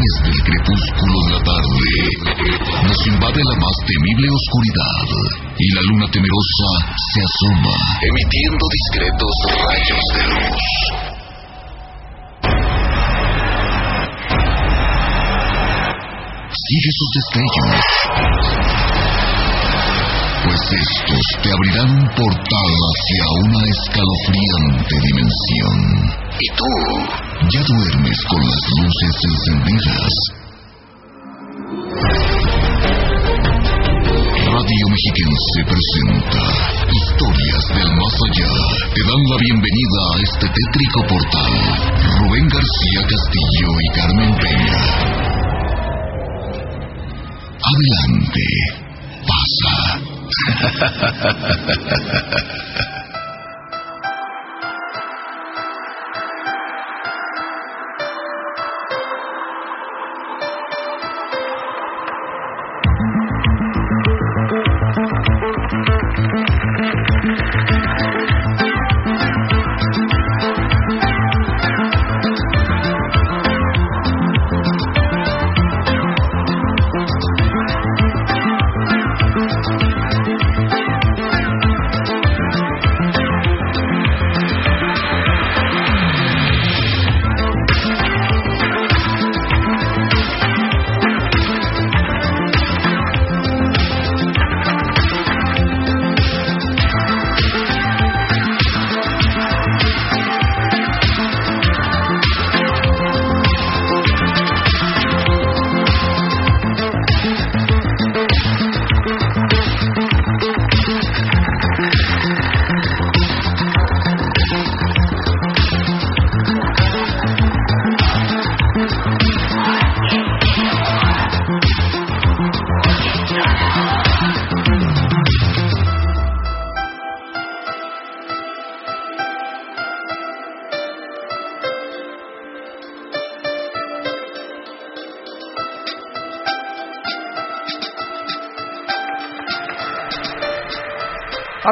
través del crepúsculo de la tarde, nos invade la más temible oscuridad y la luna temerosa se asoma, emitiendo discretos rayos de luz. Sigue sus destellos, pues estos te abrirán un portal hacia una escalofriante dimensión. Y tú ya duermes con las luces encendidas. Radio Mexiquense presenta Historias del Más Allá. Te dan la bienvenida a este tétrico portal. Rubén García Castillo y Carmen Peña. Adelante. Pasa.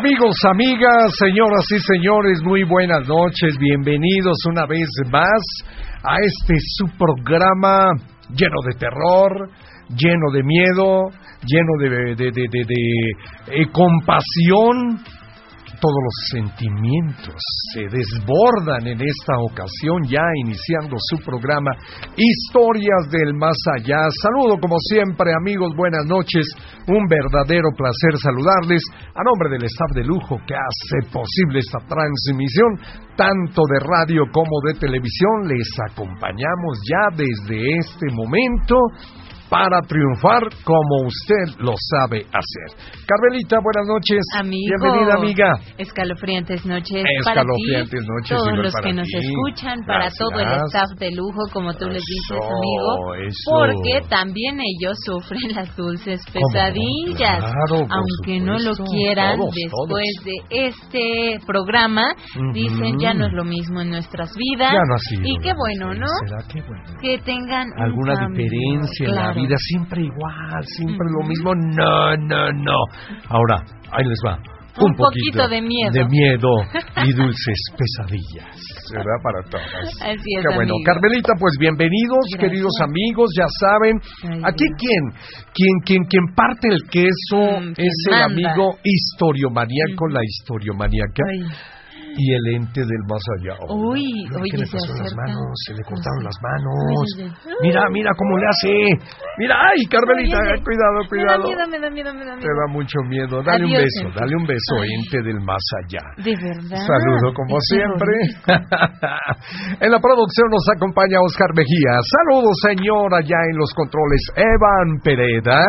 Amigos, amigas, señoras y señores, muy buenas noches, bienvenidos una vez más a este su programa lleno de terror, lleno de miedo, lleno de, de, de, de eh, compasión todos los sentimientos se desbordan en esta ocasión, ya iniciando su programa Historias del Más Allá. Saludo como siempre amigos, buenas noches, un verdadero placer saludarles a nombre del staff de lujo que hace posible esta transmisión, tanto de radio como de televisión. Les acompañamos ya desde este momento para triunfar como usted lo sabe hacer. Carmelita, buenas noches. Amigo, Bienvenida, amiga. Escalofriantes noches Escalofriantes para ti, noches, todos los para que nos ti. escuchan, para Gracias. todo el staff de lujo, como tú les dices, Eso, amigo, eso. porque también ellos sufren las dulces pesadillas, Claro, aunque no lo quieran, Todos, después todos. de este programa, dicen ya no es lo mismo en nuestras vidas, Ya no ha sido y qué bueno, ¿no? ¿Será que bueno? Que tengan un alguna diferencia en la claro. Vida, siempre igual, siempre lo mismo. No, no, no. Ahora, ahí les va. Un poquito de miedo. De miedo y dulces pesadillas. ¿Verdad? Para todas. Así es, Qué bueno. amigo. Carmelita, pues bienvenidos, Gracias. queridos amigos, ya saben. Ay, Aquí Dios. quien, quien, quien, quien parte el queso Mm, es el manda. amigo historiomaníaco, la historiomaníaca. Ay. Y el ente del más allá. Uy, Mira oye, ¿Qué le se pasó las manos? Se le cortaron las manos. Mira, mira cómo le hace. Mira, ay, Carmelita, cuidado, cuidado. Me da miedo, me da miedo, me da Te da mucho miedo. Dale un beso, dale un beso, Ay. ente del más allá. De verdad. Saludo como Es siempre. en la producción nos acompaña Oscar Mejía. Saludos, señor, allá en los controles, Evan Pereda.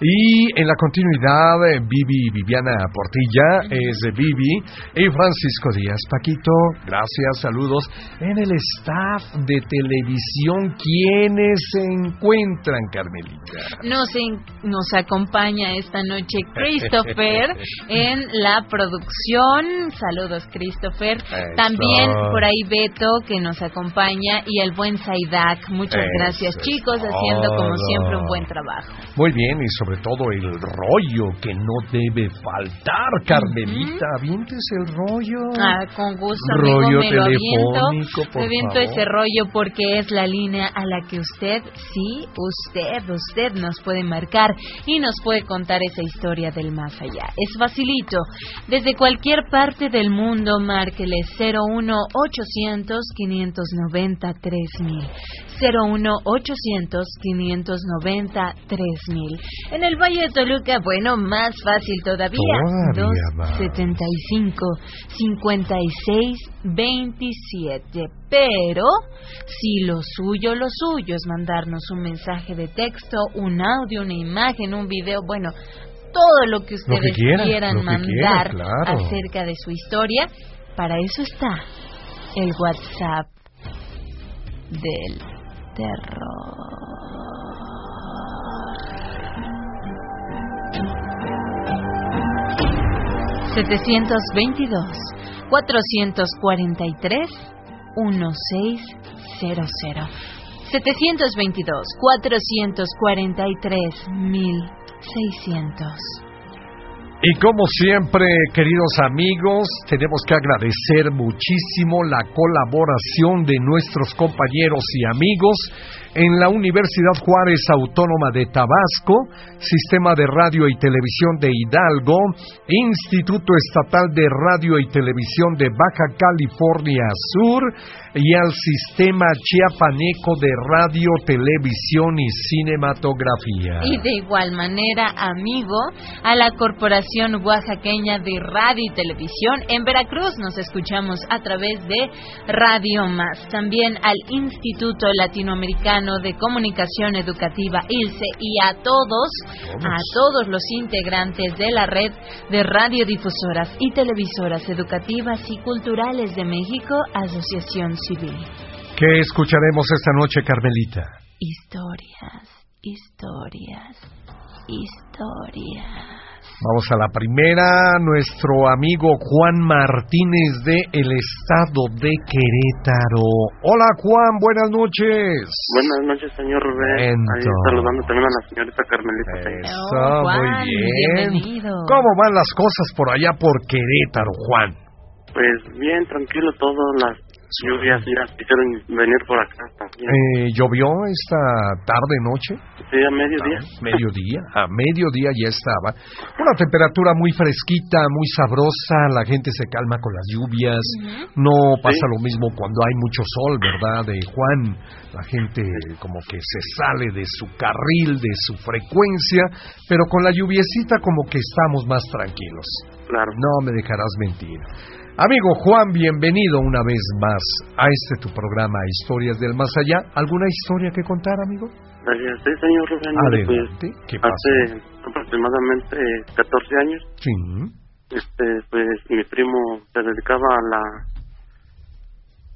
Y en la continuidad, eh, Vivi Viviana Portilla, es Vivi. Y Francisco Díaz Paquito, gracias, saludos. En el staff de televisión, ¿quiénes se encuentran, Carmelita? Nos, en- nos acompaña esta noche Christopher en la producción. Saludos, Christopher. Eso. También por ahí Beto, que nos acompaña, y el buen Saidak. Muchas Eso gracias, chicos, haciendo como siempre un buen trabajo. Muy bien, y sobre todo el rollo que no debe faltar, Carmelita. Avientes el rollo. Ah, con gusto, rollo amigo, me lo aviento. Me aviento favor. ese rollo porque es la línea a la que usted, sí, usted, usted nos puede marcar y nos puede contar esa historia del más allá. Es facilito. Desde cualquier parte del mundo, márquele 01 800 590 3000. 01 800 590 3000. En el Valle de Toluca, bueno, más fácil todavía. Todavía más. 75 56 27. Pero si lo suyo, lo suyo es mandarnos un mensaje de texto, un audio, una imagen, un video, bueno, todo lo que ustedes quieran, mandar quieran, claro. acerca de su historia, para eso está el WhatsApp del terror. 722 443 1600 722 443 1600 Y como siempre, queridos amigos, tenemos que agradecer muchísimo la colaboración de nuestros compañeros y amigos en la Universidad Juárez Autónoma de Tabasco, Sistema de Radio y Televisión de Hidalgo, Instituto Estatal de Radio y Televisión de Baja California Sur y al Sistema Chiapaneco de Radio, Televisión y Cinematografía. Y de igual manera, amigo, a la Corporación Oaxaqueña de Radio y Televisión en Veracruz nos escuchamos a través de Radio Más. También al Instituto Latinoamericano de Comunicación Educativa ILCE y a todos, a todos los integrantes de la red de radiodifusoras y televisoras educativas y culturales de México, Asociación Civil. ¿Qué escucharemos esta noche, Carmelita? Historias, historias, historias. Vamos a la primera, nuestro amigo Juan Martínez de el estado de Querétaro. Hola Juan, buenas noches. Buenas noches, señor Rubén. Ahí saludando también a la señorita Carmelita. Eso, Oh, Juan, muy bien. bienvenido. ¿Cómo van las cosas por allá por Querétaro, Juan? Pues bien, tranquilo todo. Las lluvias ya quisieron venir por acá también. Eh, ¿Llovió esta tarde, noche? Sí, a mediodía. Mediodía, a mediodía ya estaba. Una temperatura muy fresquita, muy sabrosa, la gente se calma con las lluvias. No pasa lo mismo cuando hay mucho sol, ¿verdad? De Juan, la gente como que se sale de su carril, de su frecuencia, pero con la lluviecita como que estamos más tranquilos. Claro. No me dejarás mentir. Amigo Juan, bienvenido una vez más a este tu programa Historias del Más Allá. ¿Alguna historia que contar, amigo? Gracias. Sí, señor Rubén. Adelante. ¿Qué Pues, pasa? hace aproximadamente 14 años, Sí. este, pues mi primo se dedicaba a la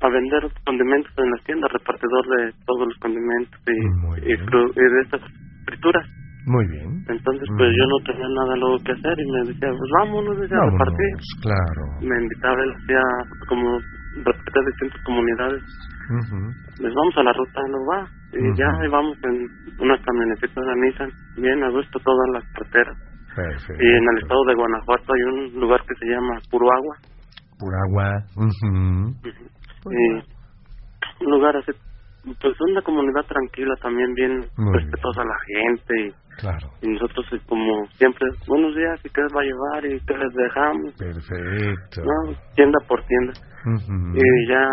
a vender condimentos en las tiendas, repartidor de todos los condimentos y, y de estas frituras. Muy bien. Entonces, pues Mm. yo no tenía nada luego que hacer y me decía, pues vámonos, decía, a Vámonos, repartir. claro. Me invitaba, él hacía como a distintas comunidades. Les vamos a la ruta, no va. Y Ujú. ya ahí vamos en unas camionetitas de Nissan, bien a gusto todas las carreteras. Perfecto. Y en el estado de Guanajuato hay un lugar que se llama Puro Agua. Pura agua. Ujú. Y un lugar así, pues una comunidad tranquila también, bien Muy respetuosa a la gente. Y, Claro. y nosotros eh, como siempre, buenos días, ¿y qué les va a llevar? ¿Y qué les dejamos? Perfecto. No, tienda por tienda. Y ya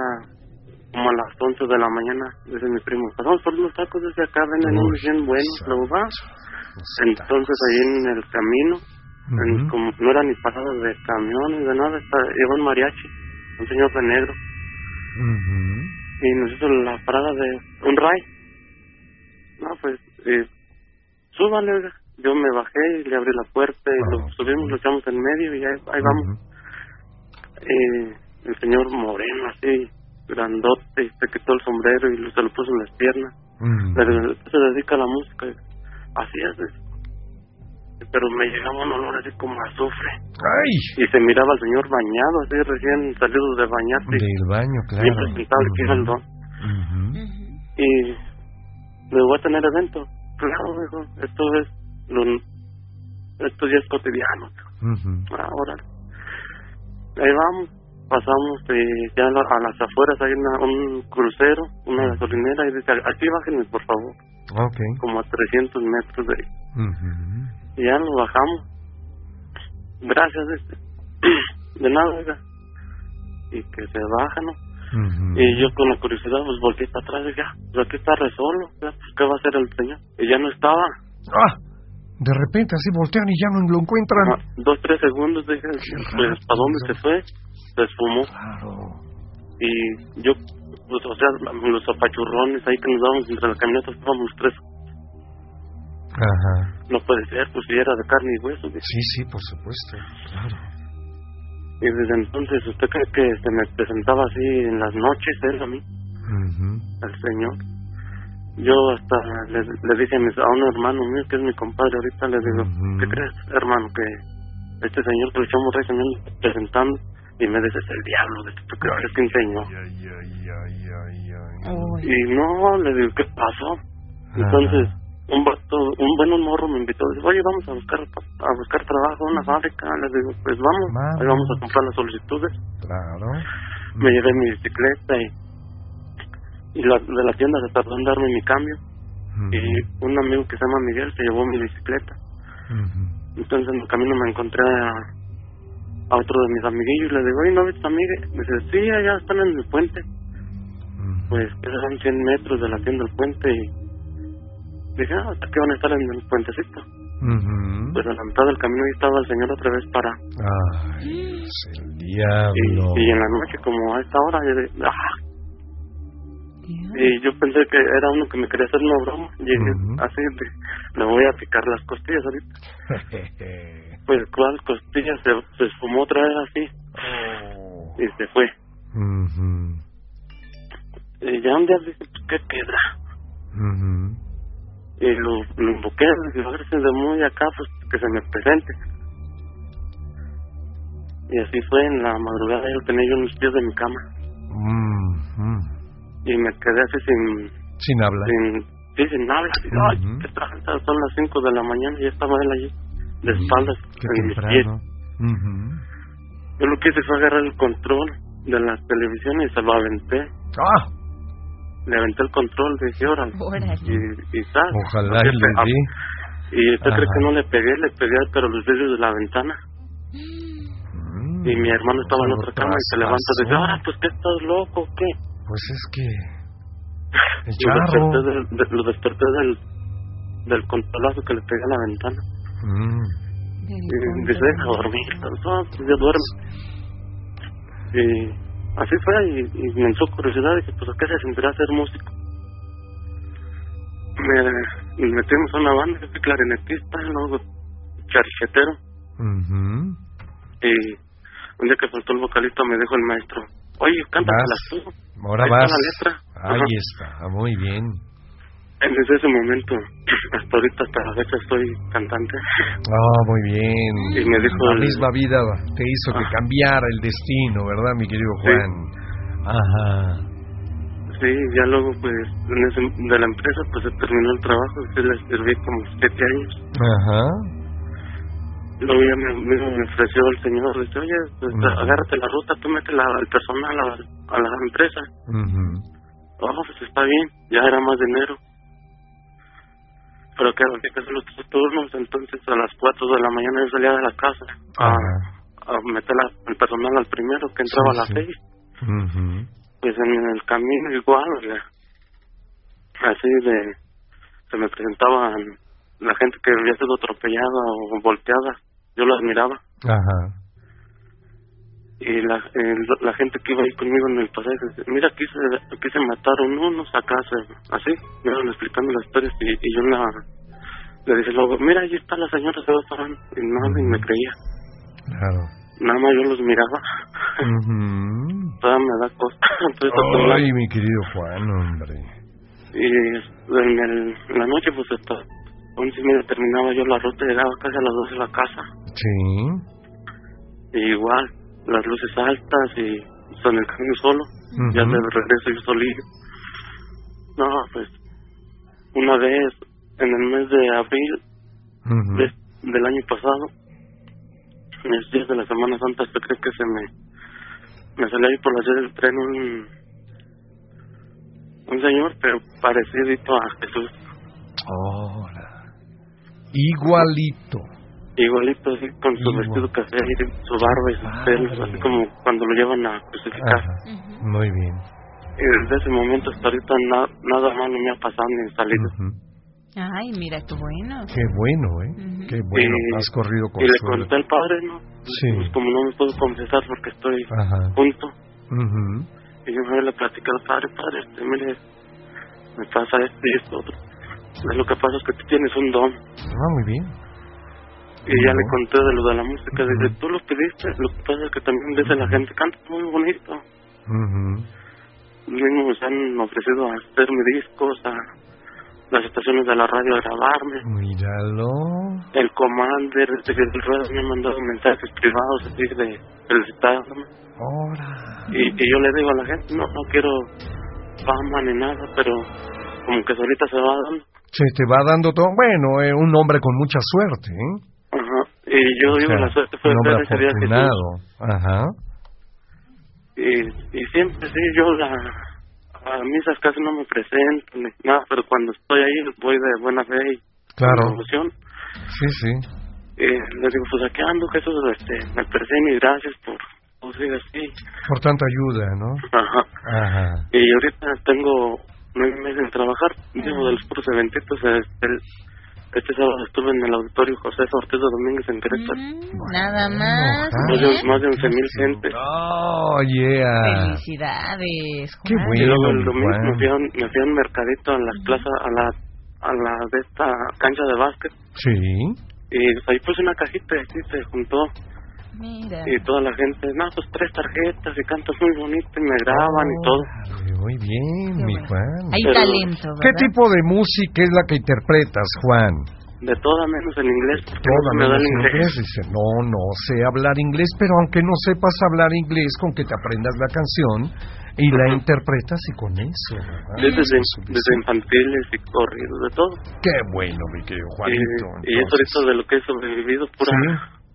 como a las 11 de la mañana, dice mi primo, pasamos por unos tacos desde acá, venden unos bien buenos, luego va. Entonces ahí en el camino, en- como no era ni parada de camiones, de nada, está, iba un mariachi, un señor de negro, y nos hizo la parada de un ray. No, pues, eh, súbale, oiga. Yo me bajé y le abrí la puerta y Ah, lo subimos, lo echamos en medio y ahí, ahí vamos. Eh, el señor moreno, así, grandote, y se quitó el sombrero y se lo puso en las piernas. Pero se dedica a la música. Así es. Pero me llegaba un olor así como azufre. ¡Ay! Y se miraba al señor bañado, así recién salido de bañarse. Del baño, claro. Bien presentable que era el don. Ujú. Y me voy a tener evento. Claro, dijo, esto es lo, esto ya es cotidiano. Ahora, ahí vamos. pasamos eh, ya a la- a las afueras hay una, un crucero, una gasolinera y dice, aquí bájenme por favor, Ok. como a 300 metros de ahí. Y ya nos bajamos. Gracias, este. De nada, oiga. Y que se baja, ¿no? Ujú. Y yo con la curiosidad, pues volteé para atrás y dije, ah, pues aquí está re solo, ya, pues, ¿qué va a hacer el señor? Y ya no estaba. Ah, de repente así voltean y ya no lo encuentran. Ah, dos, tres segundos, dije, pues, ¿para dónde se fue? Se esfumó. Claro. Y yo, pues, o sea, los apachurrones ahí que nos dábamos entre la camioneta, estábamos tres. Ajá. No puede ser, pues si era de carne y hueso. Sí, sí, por supuesto. Claro. Y desde entonces, ¿usted cree que se me presentaba así en las noches él a mí? Ujú. al Señor. Yo hasta le, le dije a, mis- a un hermano mío, que es mi compadre ahorita, le digo, Ujú. ¿qué crees, hermano? Que este señor que le echamos rey anda presentando y me dice, es el diablo, de que tú crees que enseñó. Y no, le digo, ¿qué pasó? Entonces, un un buen morro me invitó, dice, oye, vamos a buscar a buscar trabajo en una fábrica. Le digo, pues vamos, ahí vamos a comprar las solicitudes. Claro. Me llevé mi bicicleta y, y la, de la tienda se tardó en darme mi cambio. Y un amigo que se llama Miguel se llevó mi bicicleta. Entonces en el camino me encontré a, a otro de mis amiguillos y le digo, oye, ¿no ves a? Me dice, sí, allá están en el puente. Ujú. Pues eran 100 metros de la tienda del puente y dije, ah, ¿hasta qué van a estar en el puentecito? Pues a la mitad del camino ahí estaba el señor otra vez para... Ay, es el Y, diablo. y en la noche, como a esta hora, yo dije, ah, y yo pensé que era uno que me quería hacer una broma. Y dije, así, de, me voy a picar las costillas ahorita. Pues, ¿cuál costilla? Se, se esfumó otra vez así Oh. y se fue. Y ya un día dije, pues, ¿qué queda? Ujú. Y lo, lo invoqué, ver si de muy acá, pues, que se me presente. Y así fue, en la madrugada yo tenía yo en los pies de mi cama. Ujú. Y me quedé así sin, Sin hablar. sin, sí, sin habla. Así, Ay, Ujú. qué tranza, son las 5 de la mañana y ya estaba él allí, de espaldas, Qué en mis pies. Yo lo que hice fue agarrar el control de la televisión y se lo aventé. Ah, Le aventé el control, dije, órale. Y, y tal. ojalá y le di. Y usted cree Ajá. que no le pegué, le pegué, pero los vidrios de la ventana. Mm, Y mi hermano estaba en otra cama y se levanta y dice, traspasó. ah, pues que estás loco, ¿qué? Pues es que. El Y lo desperté, charro. del, de- lo desperté del, del controlazo que le pegué a la ventana. Mm, Y dice, deja dormir, no, pues ya duerme. Y así fue, y, y me entró curiosidad, dije, pues a qué se sentirá ser músico. Me, me metimos a una banda, yo clarinetista, luego charichetero, ujú. y un día que faltó el vocalista me dijo el maestro, oye, cántatelas tú. Ahora Ahí está vas. la letra. Ahí Ajá. está, muy bien. Desde ese momento, hasta ahorita, hasta la fecha, soy cantante. Ah, muy bien. Y me dijo La el- misma vida te hizo que Ah. cambiara el destino, ¿verdad, mi querido Sí. Juan? Ajá. Sí, ya luego, pues, en ese, de la empresa, pues se terminó el trabajo, sí les serví como siete años. Ajá. Luego ya me, me, me ofreció el señor, dice, oye, pues, agárrate la ruta, tú mete la, al personal a, a la empresa. Ujú. Oh, pues está bien, ya era más dinero. Pero que hacer los tres turnos, entonces a las cuatro de la mañana yo salía de la casa a, Ajá. a meter la- el personal al primero, que entraba Sí, a las sí. seis. Ujú. Pues en el camino igual, o sea, así de, se me presentaban la gente que había sido atropellada o volteada, yo las miraba. Ajá. Y la, el- la gente que iba ahí conmigo en el pasaje, mira, aquí se, aquí se mataron unos, acá se, así, me iban explicando las historias y, y yo la, le dije luego, mira, ahí está la señora, se va parando, y nada, y me creía, Claro. nada más yo los miraba, Ujú. todavía me da cosa. Ay, mi querido Juan, hombre. Y en, el- en la noche, pues hasta once y media terminaba yo la ruta, llegaba casi a las dos de la casa. Sí. Y igual, las luces altas y son el camino solo. Ya de regreso yo solillo. No, pues, una vez, en el mes de abril de- del año pasado, en los días de la Semana Santa, ¿usted cree que se me, me salió ahí por la sede del tren un, un señor, pero parecidito a Jesús. Ahora. Igualito. Igualito, así, con su Igual. vestido café y su barba y sus Padre. pelos, así como cuando lo llevan a crucificar. Ajá. Ujú. Muy bien. Y desde ese momento hasta ahorita na- nada malo me ha pasado ni salido. Ujú. Ay, mira qué bueno. Qué bueno, ¿eh? Ujú. Qué bueno. Y- Has corrido con Y le conté al padre, ¿no? Sí. Pues como no me puedo confesar porque estoy Ajá. junto. Y yo me le platicé al padre, padre, este, mire, me pasa esto y esto otro. Lo que pasa es que tú tienes un don. Ah, muy bien. Y ya le conté de lo de la música. Dice, tú lo pediste, lo que pasa es que también dice la gente, canta muy bonito. Mismos me han ofrecido a hacerme discos, a las estaciones de la radio a grabarme. Míralo. El Commander, desde que el ruedo me ha mandado mensajes privados así de felicitándome. Ahora. Y, y yo le digo a la gente, no, no quiero fama ni nada, pero como que solita se va dando. Se te va dando todo. Bueno, eh, un hombre con mucha suerte, ¿eh? Y yo O digo, sea, la suerte fue ver ese día que. Ajá. Y, y siempre sí, yo la, a misas casi no me presento ni nada, pero cuando estoy ahí voy de buena fe y Claro. con. Sí, sí. Y le digo, pues aquí ando, Jesús, este, me presento y gracias por, por ser así. Por tanta ayuda, ¿no? Ajá. Ajá. Y ahorita tengo nueve meses de trabajar, digo, de los puros eventitos. Este, el- este sábado estuve en el auditorio José Ortiz de Domínguez en Querétaro. Mm, nada más. Más de, más de 11 mil gente. Oh, yeah. Felicidades. Qué Juan. Y luego el mi domingo Juan. me fui, a un, me fui a un mercadito a las plazas, a la, a la de esta cancha de básquet. Sí. Y ahí puse una cajita y así se juntó. Mira. Y toda la gente, no, pues tres tarjetas y cantas muy bonito y me graban y todo. Órale, Muy bien, Qué mi bueno. Juan. Hay Pero- talento, ¿verdad? ¿Qué tipo de música es la que interpretas, Juan? De toda menos en inglés. Toda me menos el inglés. inglés. Dice, no, no sé hablar inglés, pero aunque no sepas hablar inglés, con que te aprendas la canción y la Ajá. interpretas y con eso, ¿verdad? Desde, Eso es desde infantiles y corridos, de todo. Qué bueno, mi querido Y, Juanito. y eso entonces. ahorita de lo que he sobrevivido, pura, Sí,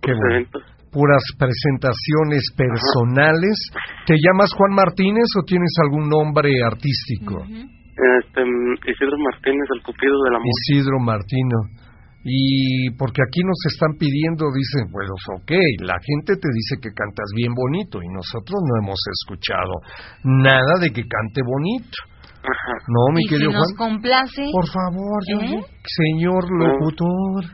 qué bueno. eventos. Puras presentaciones personales. ¿Te llamas Juan Martínez o tienes algún nombre artístico? Este, mm, Isidro Martínez, el cupido del amor. Isidro Martino. Y porque aquí nos están pidiendo, dicen, pues ok, la gente te dice que cantas bien bonito y nosotros no hemos escuchado nada de que cante bonito. Ajá. No, mi y si querido nos Juan. complace, Por favor, yo- ¿Eh? señor locutor,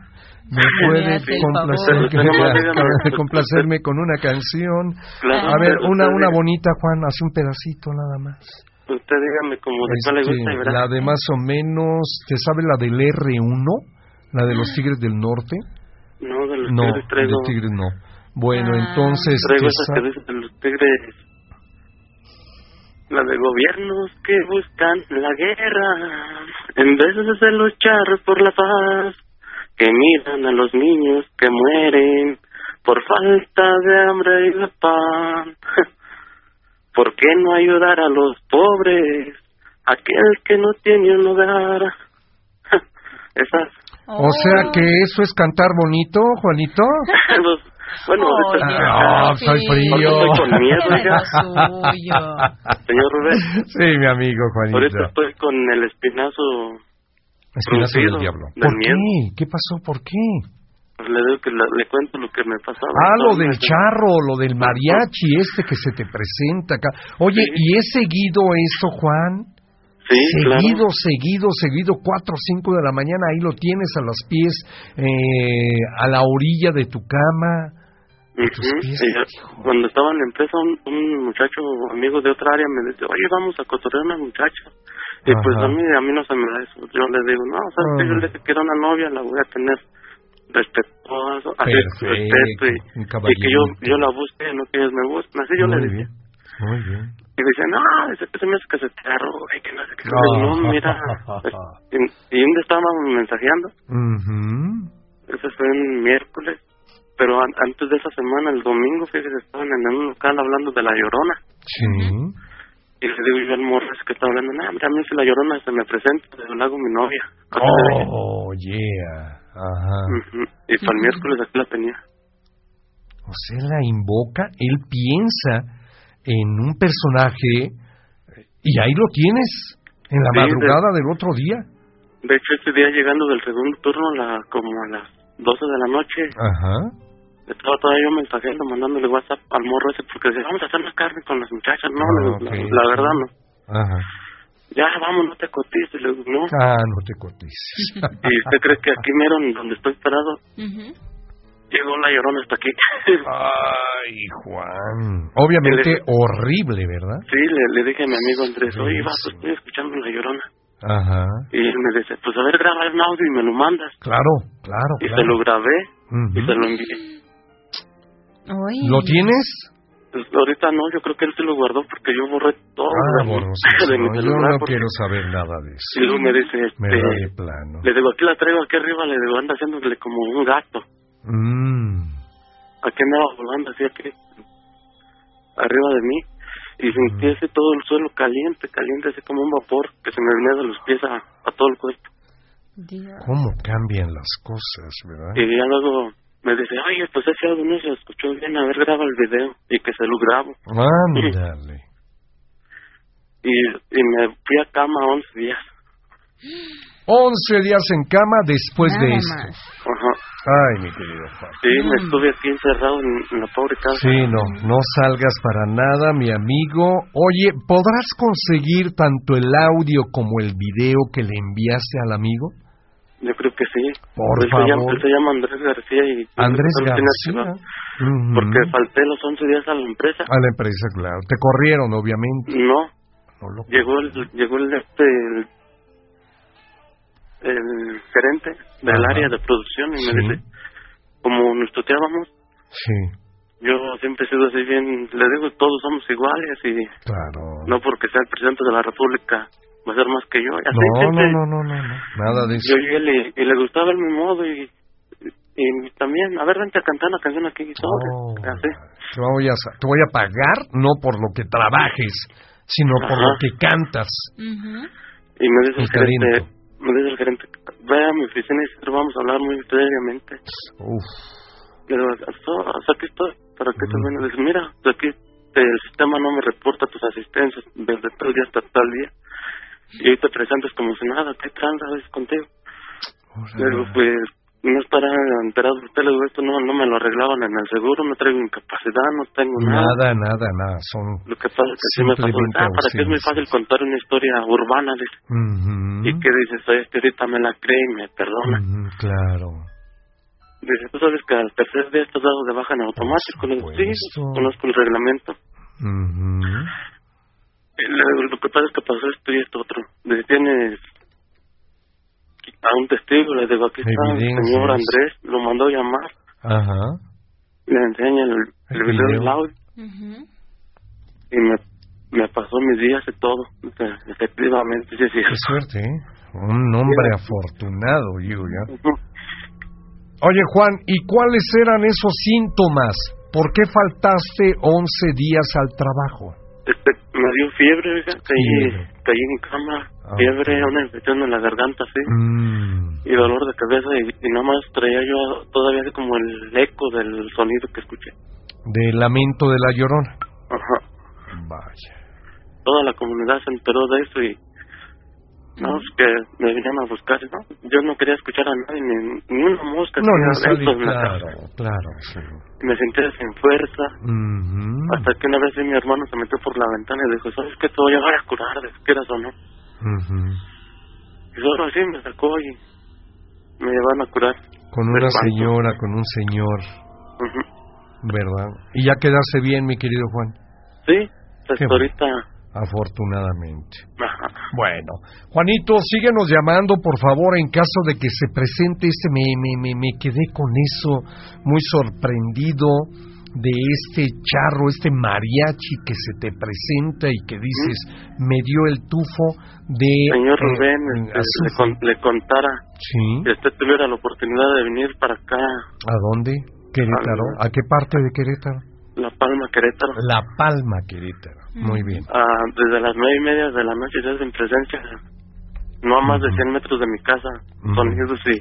me puede complacer, complacerme con una canción. Claro, A ver, una una bonita, Juan, hace un pedacito nada más. Usted dígame como de cuál le Este, gusta verá. la de más o menos, ¿te sabe la del R1? La de los Ah. Tigres del Norte. No, de los No, tigres de traigo, Tigres no. Bueno, Ah. entonces, traigo ¿te esa sa- que dice de los tigres. La de gobiernos que buscan la guerra en vez de luchar por la paz, que miran a los niños que mueren por falta de hambre y de pan. ¿Por qué no ayudar a los pobres, aquel que no tiene un hogar? Esas o sea que eso es cantar bonito, Juanito. Los- bueno, estoy Ah, acá. soy frío. Estoy con miedo. Señor Rubén, Sí, mi amigo ahorita Juanito. estoy con el espinazo. Espinazo del diablo. ¿Por qué? ¿Qué pasó? ¿Por qué? Pues le digo que la- le cuento lo que me pasaba. Ah, lo del Entonces, charro, lo del mariachi este que se te presenta acá. Oye, Sí. ¿y es seguido esto, Juan? Sí, seguido, claro. seguido, seguido, 4 o 5 de la mañana, ahí lo tienes a los pies, eh, a la orilla de tu cama. pies, ya, hijo. cuando estaba en la empresa, un, un muchacho amigo de otra área me dice, oye, vamos a cotorrear a una muchacha. Y pues a mí, a mí no se me da eso. Yo le digo, no, o sea, Ah. yo le dije que era una novia, la voy a tener respetuoso, así, respeto y, que yo, yo la busque, no que ellos me busquen. Así yo muy le dije. bien, muy bien. Y me dice, no, dice que se me hace que se te y que no sé qué. No. No, mira. y, y un día estábamos mensajeando, Ujú. ese fue un miércoles, pero an- antes de esa semana, el domingo, fíjese, estaban en un local hablando de la llorona. Sí. Y le digo yo al morro que está hablando, no, mira, a mí si la llorona se me presenta, yo la hago mi novia. Oh, yeah. Ajá. Y para el miércoles aquí la tenía. O sea, la invoca, él piensa en un personaje y ahí lo tienes, en la Sí, de- madrugada del otro día. De hecho, este día llegando del segundo turno, la, como a las 12 de la noche, Ajá. Estaba todavía yo mensajeando, mandándole WhatsApp al morro ese, porque decía, vamos a hacer la carne con las muchachas. No, Ah, le digo, ok, la, la verdad no. Ajá. Ya, vamos, no te cotices. Le digo, no. Ah, no te cotices. ¿Y usted cree que aquí mero, donde estoy parado, Ujú. llegó la llorona hasta aquí? Ay, Juan. Obviamente horrible, ¿verdad? sí, le, le dije a mi amigo Andrés, oye, Sí, va, sí. estoy escuchando la llorona. Ajá. Y él me dice, pues a ver, graba un audio y me lo mandas. Claro, claro, Y se claro. lo grabé Ujú. y se lo envié. Uy. ¿Lo tienes? Pues ahorita no, yo creo que él se lo guardó porque yo borré todo Ah, mi- borrosísimo. de mi Yo no quiero saber nada de eso. Y luego me dice, Me da de este, plano. le digo, aquí la traigo, aquí arriba, le digo, anda haciéndole como un gato. Mm. Aquí andaba volando así aquí, arriba de mí. Y sentí así todo el suelo caliente, caliente, así como un vapor que se me venía de los pies a, a todo el cuerpo. Dios. ¿Cómo cambian las cosas, verdad? Y ya luego me dice, oye, pues ese audio no se escuchó bien, a ver, graba el video. Y que se lo grabo. Ándale. Y, y me fui a cama 11 días. 11 días en cama después de Nada esto. más. Ajá. Ay, mi querido Juan. Sí, me estuve aquí encerrado en, en la pobre casa. Sí, no, no salgas para nada, mi amigo. Oye, ¿podrás conseguir tanto el audio como el video que le enviaste al amigo? Yo creo que sí. Por él Se llama, favor. él se llama Andrés García y... Andrés García. Porque falté los 11 días a la empresa. A la empresa, claro. Te corrieron, obviamente. No, No lo- llegó el, llegó el, este, el, el gerente del Ajá. área de producción y me dice, como nos tuteábamos, Sí, yo siempre he sido así bien, le digo, todos somos iguales y claro. no porque sea el presidente de la república va a ser más que yo. Así No, no, siempre- no, no, no, no. Nada de eso. Yo llegué y le, y le gustaba el mi modo y, y también, a ver, vente a cantar una canción aquí. Oh, así. te, voy a, te voy a pagar no por lo que trabajes, sino por Ajá. lo que cantas. Ujú. Y me dice el, gerente, me dice el gerente, ve a mi oficina y vamos a hablar muy seriamente. Uf, digo, "So- so aquí estoy, para que te Mm. vengas. Dice, mira, aquí el sistema no me reporta tus asistencias desde tal día hasta tal día. Y te presentas como si nada, ¿qué tranza es contigo? Digo, pues, no estará enterado usted, le digo, esto no, no me lo arreglaban en el seguro, no traigo incapacidad, no tengo nada. nada, nada, nada. Son. Lo que pasa es que sí me pasó, ah, para que es muy fácil contar una historia urbana, dice. Ujú, Y que dices, oye, que ahorita me la cree y me perdona. ujú, claro. Dice, tú sabes que al tercer día estás dado de baja en automático. Le digo, sí, conozco el reglamento. Ujú. Y le digo, lo que pasa es que pasó esto y esto otro. Tienes a un testigo, le digo, aquí está el señor Andrés, lo mandó llamar, Ajá. le enseña el, el El video del audio Ujú. y me, me pasó mis días y todo. Efectivamente, sí, sí. Qué suerte, ¿eh? Un hombre afortunado, digo ya. Oye, Juan, ¿y cuáles eran esos síntomas? ¿Por qué faltaste 11 días al trabajo? Este, me dio fiebre, oiga, caí, Fiebre. caí en cama, Ah, fiebre, una infección en la garganta, sí. Mm, y dolor de cabeza y, y nomás traía yo todavía así como el eco del sonido que escuché. de lamento de la llorona. Ajá. Vaya. Toda la comunidad se enteró de eso y no, es que me venían a buscar, ¿no? Yo no quería escuchar a nadie, ni, ni una mosca. No, no la claro, casa. claro, sí. Me sentía sin fuerza, hasta que una vez mi hermano se metió por la ventana y dijo, ¿sabes qué? Te voy a llevar a curar, quieras o no. ujú. Y solo así me sacó y me llevaron a curar. Con una señora, con un señor. ¿verdad? Y ya quedarse bien, mi querido Juan, Sí, hasta bueno. Afortunadamente. Bueno, Juanito, síguenos llamando, por favor, en caso de que se presente este. Me, me, me, me quedé con eso, muy sorprendido de este charro, este mariachi que se te presenta y que dices, me dio el tufo de. Señor eh, Rubén, eh, este, le, azufre. con- le contara Sí. si usted tuviera la oportunidad de venir para acá, ¿A dónde? Querétaro. ¿A qué parte de Querétaro? La Palma, Querétaro, La Palma, Querétaro. Muy bien. ah, desde las nueve y media de la noche ya es en presencia, no a más de Ujú. 100 metros de mi casa, Ujú. sonidos y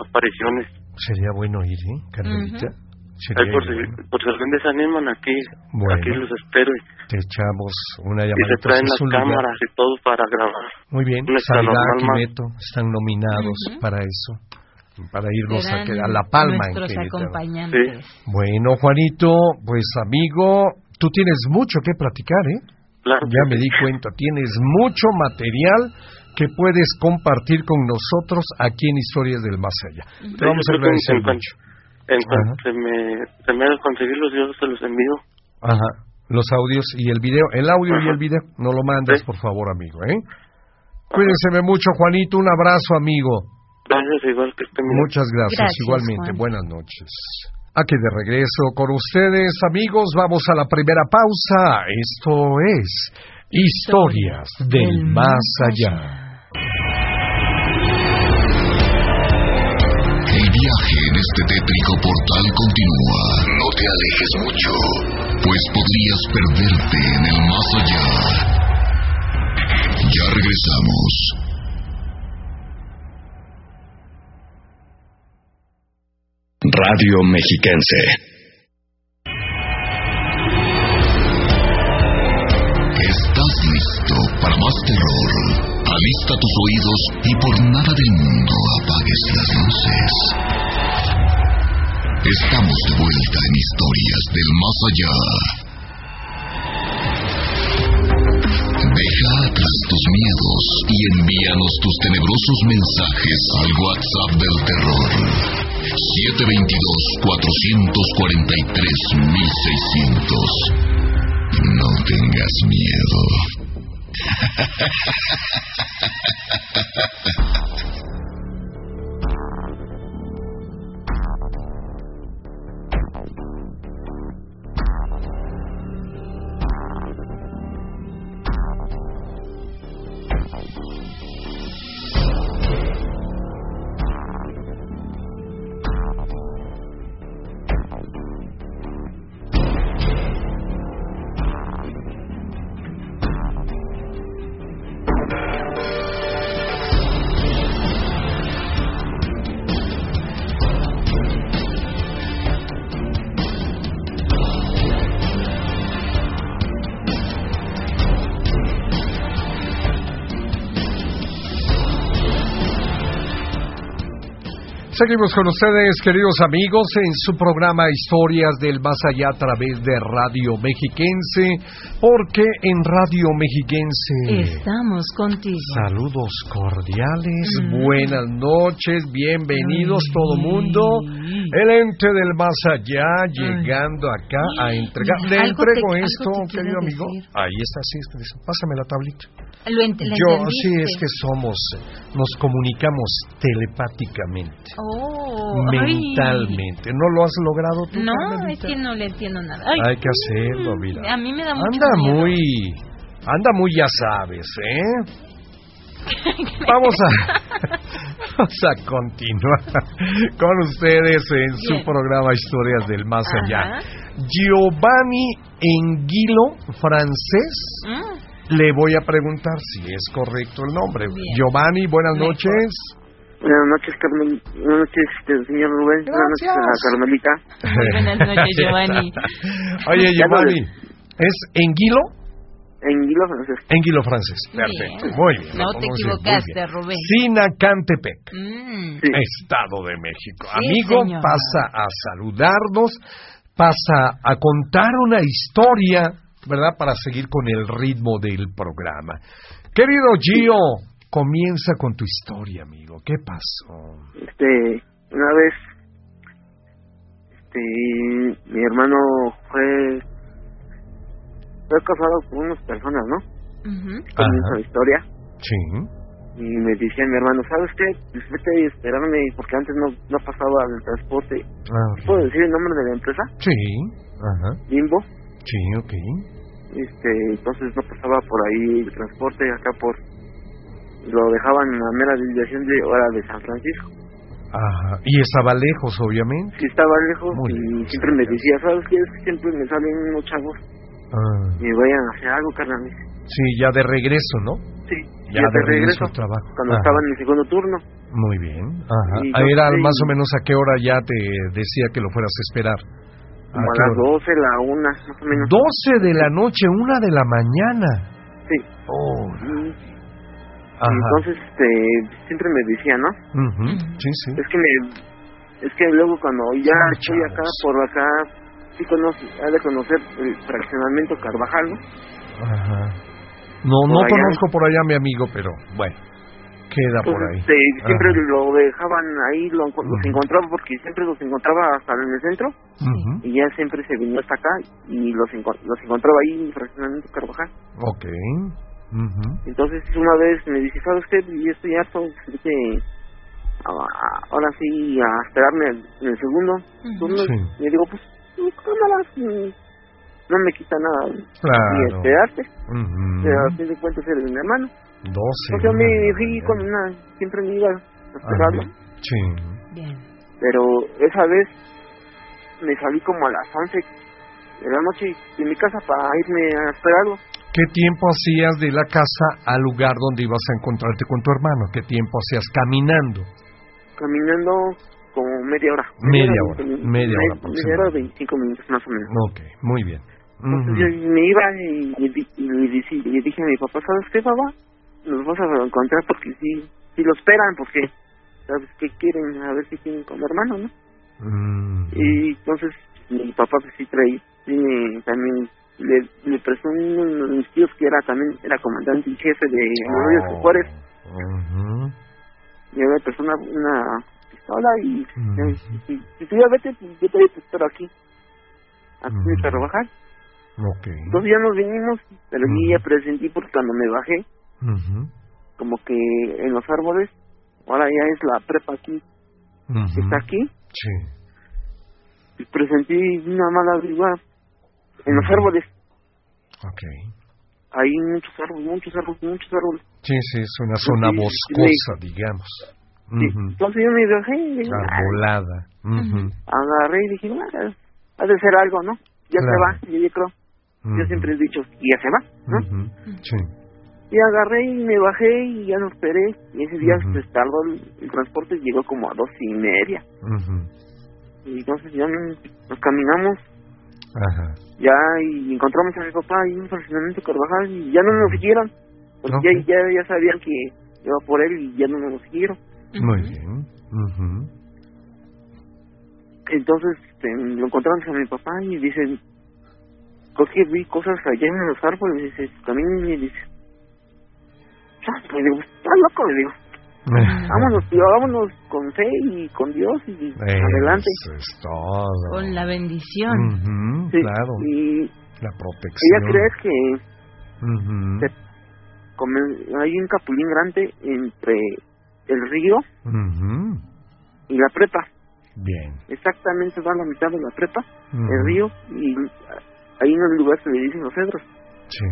apariciones. Sería bueno ir, ¿eh, Carmelita? Sería Ahí por si, bueno. por si alguien desaniman aquí, Bueno. aquí los espero y, Te echamos una y llamada. se traen las cámaras y todo para grabar. Muy bien, y. Beto están nominados Ujú. para eso, para irnos a, a La Palma en nuestros Querétaro. acompañantes. Bueno, Juanito, pues amigo, tú tienes mucho que platicar, ¿eh? Claro. Ya me di cuenta, tienes mucho material que puedes compartir con nosotros aquí en Historias del Más Allá. Te vamos a agradecer en cuanto- mucho. En cuanto Ajá. se me, se me conseguirlos, yo se los envío. Ajá, los audios y el video, el audio y el video, no lo mandas, Sí. por favor, amigo, ¿eh? Cuídense mucho, Juanito, un abrazo, amigo. Gracias, igual que. Muchas gracias, Gracias, igualmente. Juan. Buenas noches. Aquí de regreso con ustedes, amigos. Vamos a la primera pausa. Esto es Historias del Más Allá. El viaje en este tétrico portal continúa. No te alejes mucho, pues podrías perderte en el más allá. Ya regresamos. Radio Mexiquense. ¿Estás listo para más terror? Alista tus oídos y por nada del mundo apagues las luces. Estamos de vuelta en historias del más allá. Deja atrás tus miedos y envíanos tus tenebrosos mensajes al WhatsApp del terror. 722-443-1600. No tengas miedo. Seguimos con ustedes, queridos amigos, en su programa Historias del Más Allá a través de Radio Mexiquense, porque en Radio Mexiquense... Estamos contigo. Saludos cordiales, Mm. buenas noches, bienvenidos todo mundo. El ente del más allá llegando acá a entregar. Le entrego te- esto, querido amigo. decir. Ahí está, sí, es que- pásame la tablita. Lo ent- ¿la Yo, sí, es que somos, nos comunicamos telepáticamente, Oh, ay. mentalmente. ¿No lo has logrado tú, No, Carmelita? es que no le entiendo nada. Ay, Hay que hacerlo, mm, mira. A mí me da mucho Anda miedo. muy, anda muy, ya sabes, ¿eh? Vamos a, vamos a continuar con ustedes en su Bien. programa Historias del Más Allá. Giovanni Enguilo, francés. Mm, Le voy a preguntar si es correcto el nombre. Bien. Giovanni, buenas noches. Buenas noches, Carmen. Buenas noches, este, señor Rubén. Buenas noches. Carmelita. Buenas noches, Giovanni. Oye, Giovanni, ¿es Enguilo? En Guilo francés. Enguilo francés. Bien. Perfecto. Muy bien. No te equivocaste. Rubén. Sinacantepec. Mm, Sí. Estado de México. Sí, Amigo, pasa a saludarnos, pasa a contar una historia, ¿verdad? Para seguir con el ritmo del programa. Querido Gio, comienza con tu historia, amigo. ¿Qué pasó? Este, una vez, este, mi hermano fue, fue casado con unas personas, ¿no? ujú. Comienza Ajá. la historia. Sí. Y me decía mi hermano, ¿sabes qué? Pues vete a esperarme, porque antes no, no pasaba el transporte. Ah, ok. ¿Puedo decir el nombre de la empresa? Sí. Ajá. Bimbo. Sí, ok. Este, entonces no pasaba por ahí el transporte acá por... Lo dejaban a mera desviación de hora de San Francisco. Ajá. Y estaba lejos, obviamente. Sí estaba lejos Muy y lejos, siempre me decía, ¿sabes qué? Es que siempre me salen unos chavos Ah, y vayan a hacer algo, carnal. sí, ya de regreso, ¿no? Sí, Ya, de regreso al trabajo. cuando Ajá. estaba en mi segundo turno. Muy bien. Ajá. Ah, yo Era más o menos a qué hora ya te decía que lo fueras a esperar. como ¿A a las hora? 12, la 1, más o menos. 12 de la noche, una de la mañana. Sí. Oh, Y, ajá. entonces este, siempre me decía, ¿no? Ujú, Sí, sí. Es que me, es que luego cuando ya estoy acá por acá, sí conoce, ha de conocer el fraccionamiento Carvajal, ¿no? Ajá. No, no Por allá. conozco por allá, mi amigo, pero bueno, queda por ahí. Este, siempre Ajá. lo dejaban ahí, lo, los Ujú. encontraba porque siempre los encontraba hasta en el centro Ujú, y ya siempre se venía hasta acá y los, los encontraba ahí en el fraccionamiento Carvajal. Ok. Ujú, Entonces una vez me dice, ¿sabes qué? Y estoy harto, dice, "Ah, ahora sí, a esperarme en el segundo turno. Sí. Y le digo, pues, pues, cámaras, no me quita nada y Claro. esperarte. Ujú. Pero a fin de cuentas eres mi hermano. 12. Entonces yo una me fui con una, siempre me iba a esperarlo. Sí. Bien. Pero esa vez me salí como a las 11 de la noche de mi casa para irme a esperarlo. ¿Qué tiempo hacías de la casa al lugar donde ibas a encontrarte con tu hermano? ¿Qué tiempo hacías caminando? Caminando como media hora. Media hora, 20 minutos, media hora Media hora, aproximadamente. 25 minutos más o menos. Ok, muy bien. Entonces yo me iba y, y, le, dije, y le dije a mi papá, ¿sabes qué, papá? Nos vas a encontrar porque sí, sí lo esperan, porque, ¿sabes qué quieren? A ver si tienen con mi hermano, ¿no? Mm. Y entonces mi papá pues sí traía, tiene también, le, le prestó uno de mis tíos que era también, era comandante y jefe de Memorias Oh. Juárez, Ujú. y me prestó una, pistola y, ya vete, pues yo todavía te espero aquí, aquí Ujú. para trabajar. Ok. Entonces ya nos vinimos, pero Ujú. yo ya presentí porque cuando me bajé, como que en los árboles, ahora ya es la prepa aquí, que está aquí, Sí. y presentí una mala vibra en los árboles, Ok. hay muchos árboles, muchos árboles, muchos árboles. Sí, sí, es una zona Sí, boscosa, digamos. Entonces yo me bajé y dije, ah. Ujú. agarré y dije, ah, ha de ser algo, ¿no? Ya Claro. se va, yo, yo creo. Yo siempre he dicho, y ya se va, ¿no? Sí. Y agarré y me bajé y ya no esperé. Y ese día pues, tardó el, el transporte, llegó como a dos y media. Y entonces ya nos, caminamos Ajá. ya y encontramos a mi papá ahí en un fraccionamiento Carvajal y ya no nos siguieron. Porque ya, ya, ya sabían que iba por él y ya no nos siguieron. Muy bien. Ujú. Entonces este, lo encontramos a mi papá y dice, creo que vi cosas allá en los árboles. Dice, camina y dice, le digo, está loco, le digo. Vámonos, tío, vámonos con fe y con Dios y adelante. Eso es todo. Con la bendición. Ujú, Sí, Claro. Y La ella protección. cree que Ujú. se- come- hay un capulín grande entre el río y la prepa. Bien. Exactamente va a la mitad de la prepa, el río, y ahí en el lugar se le dicen los cedros. Sí.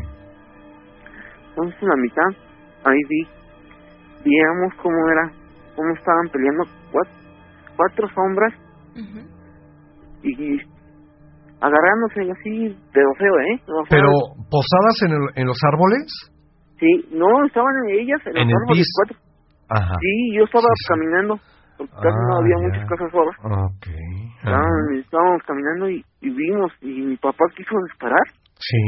Entonces en la mitad, ahí vi, veíamos cómo era, cómo estaban peleando cuatro, cuatro sombras y agarrándose así, pero feo, ¿eh? Pero ¿posadas en, el- en los árboles? Sí, no, estaban ellas en, En los el árboles piso. cuatro. Ajá. Sí, yo estaba Sí, sí. caminando, porque casi no Ah, había ya. muchas casas solas. Ok. Ajá. Estaban- estábamos caminando y, y vimos, y mi papá quiso disparar Sí.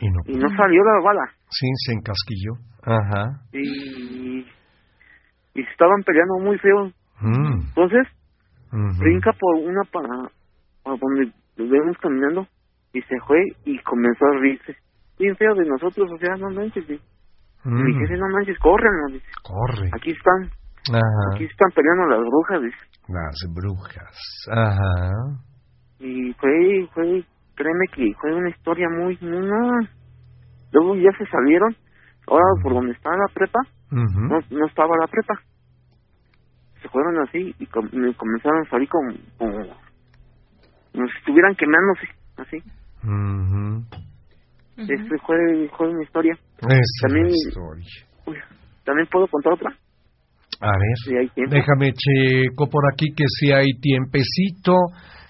Y no. y no salió la bala. Sí, se encasquilló. Ajá. Y, y estaban peleando muy feo. Mm. Entonces, brinca por una para, para donde vemos caminando y se fue y comenzó a reírse. Bien feo de nosotros, o sea, no manches. Y Mm. mi jefe, no manches, córrenlo. Dice, Corre. aquí están, Ajá. aquí están peleando las brujas. Dice. Las brujas. Ajá. Y fue, fue, créeme que fue una historia muy, muy, no. Luego ya se salieron. Ahora por donde está la prepa, no, no estaba la prepa. Se fueron así y com- me comenzaron a salir como, como, como si estuvieran quemándose, así. Ujú. Ujú. Este fue, fue una historia. Es También- historia. Uy, También puedo contar otra, A ver. si hay tiempo. Déjame checo por aquí que si hay tiempecito.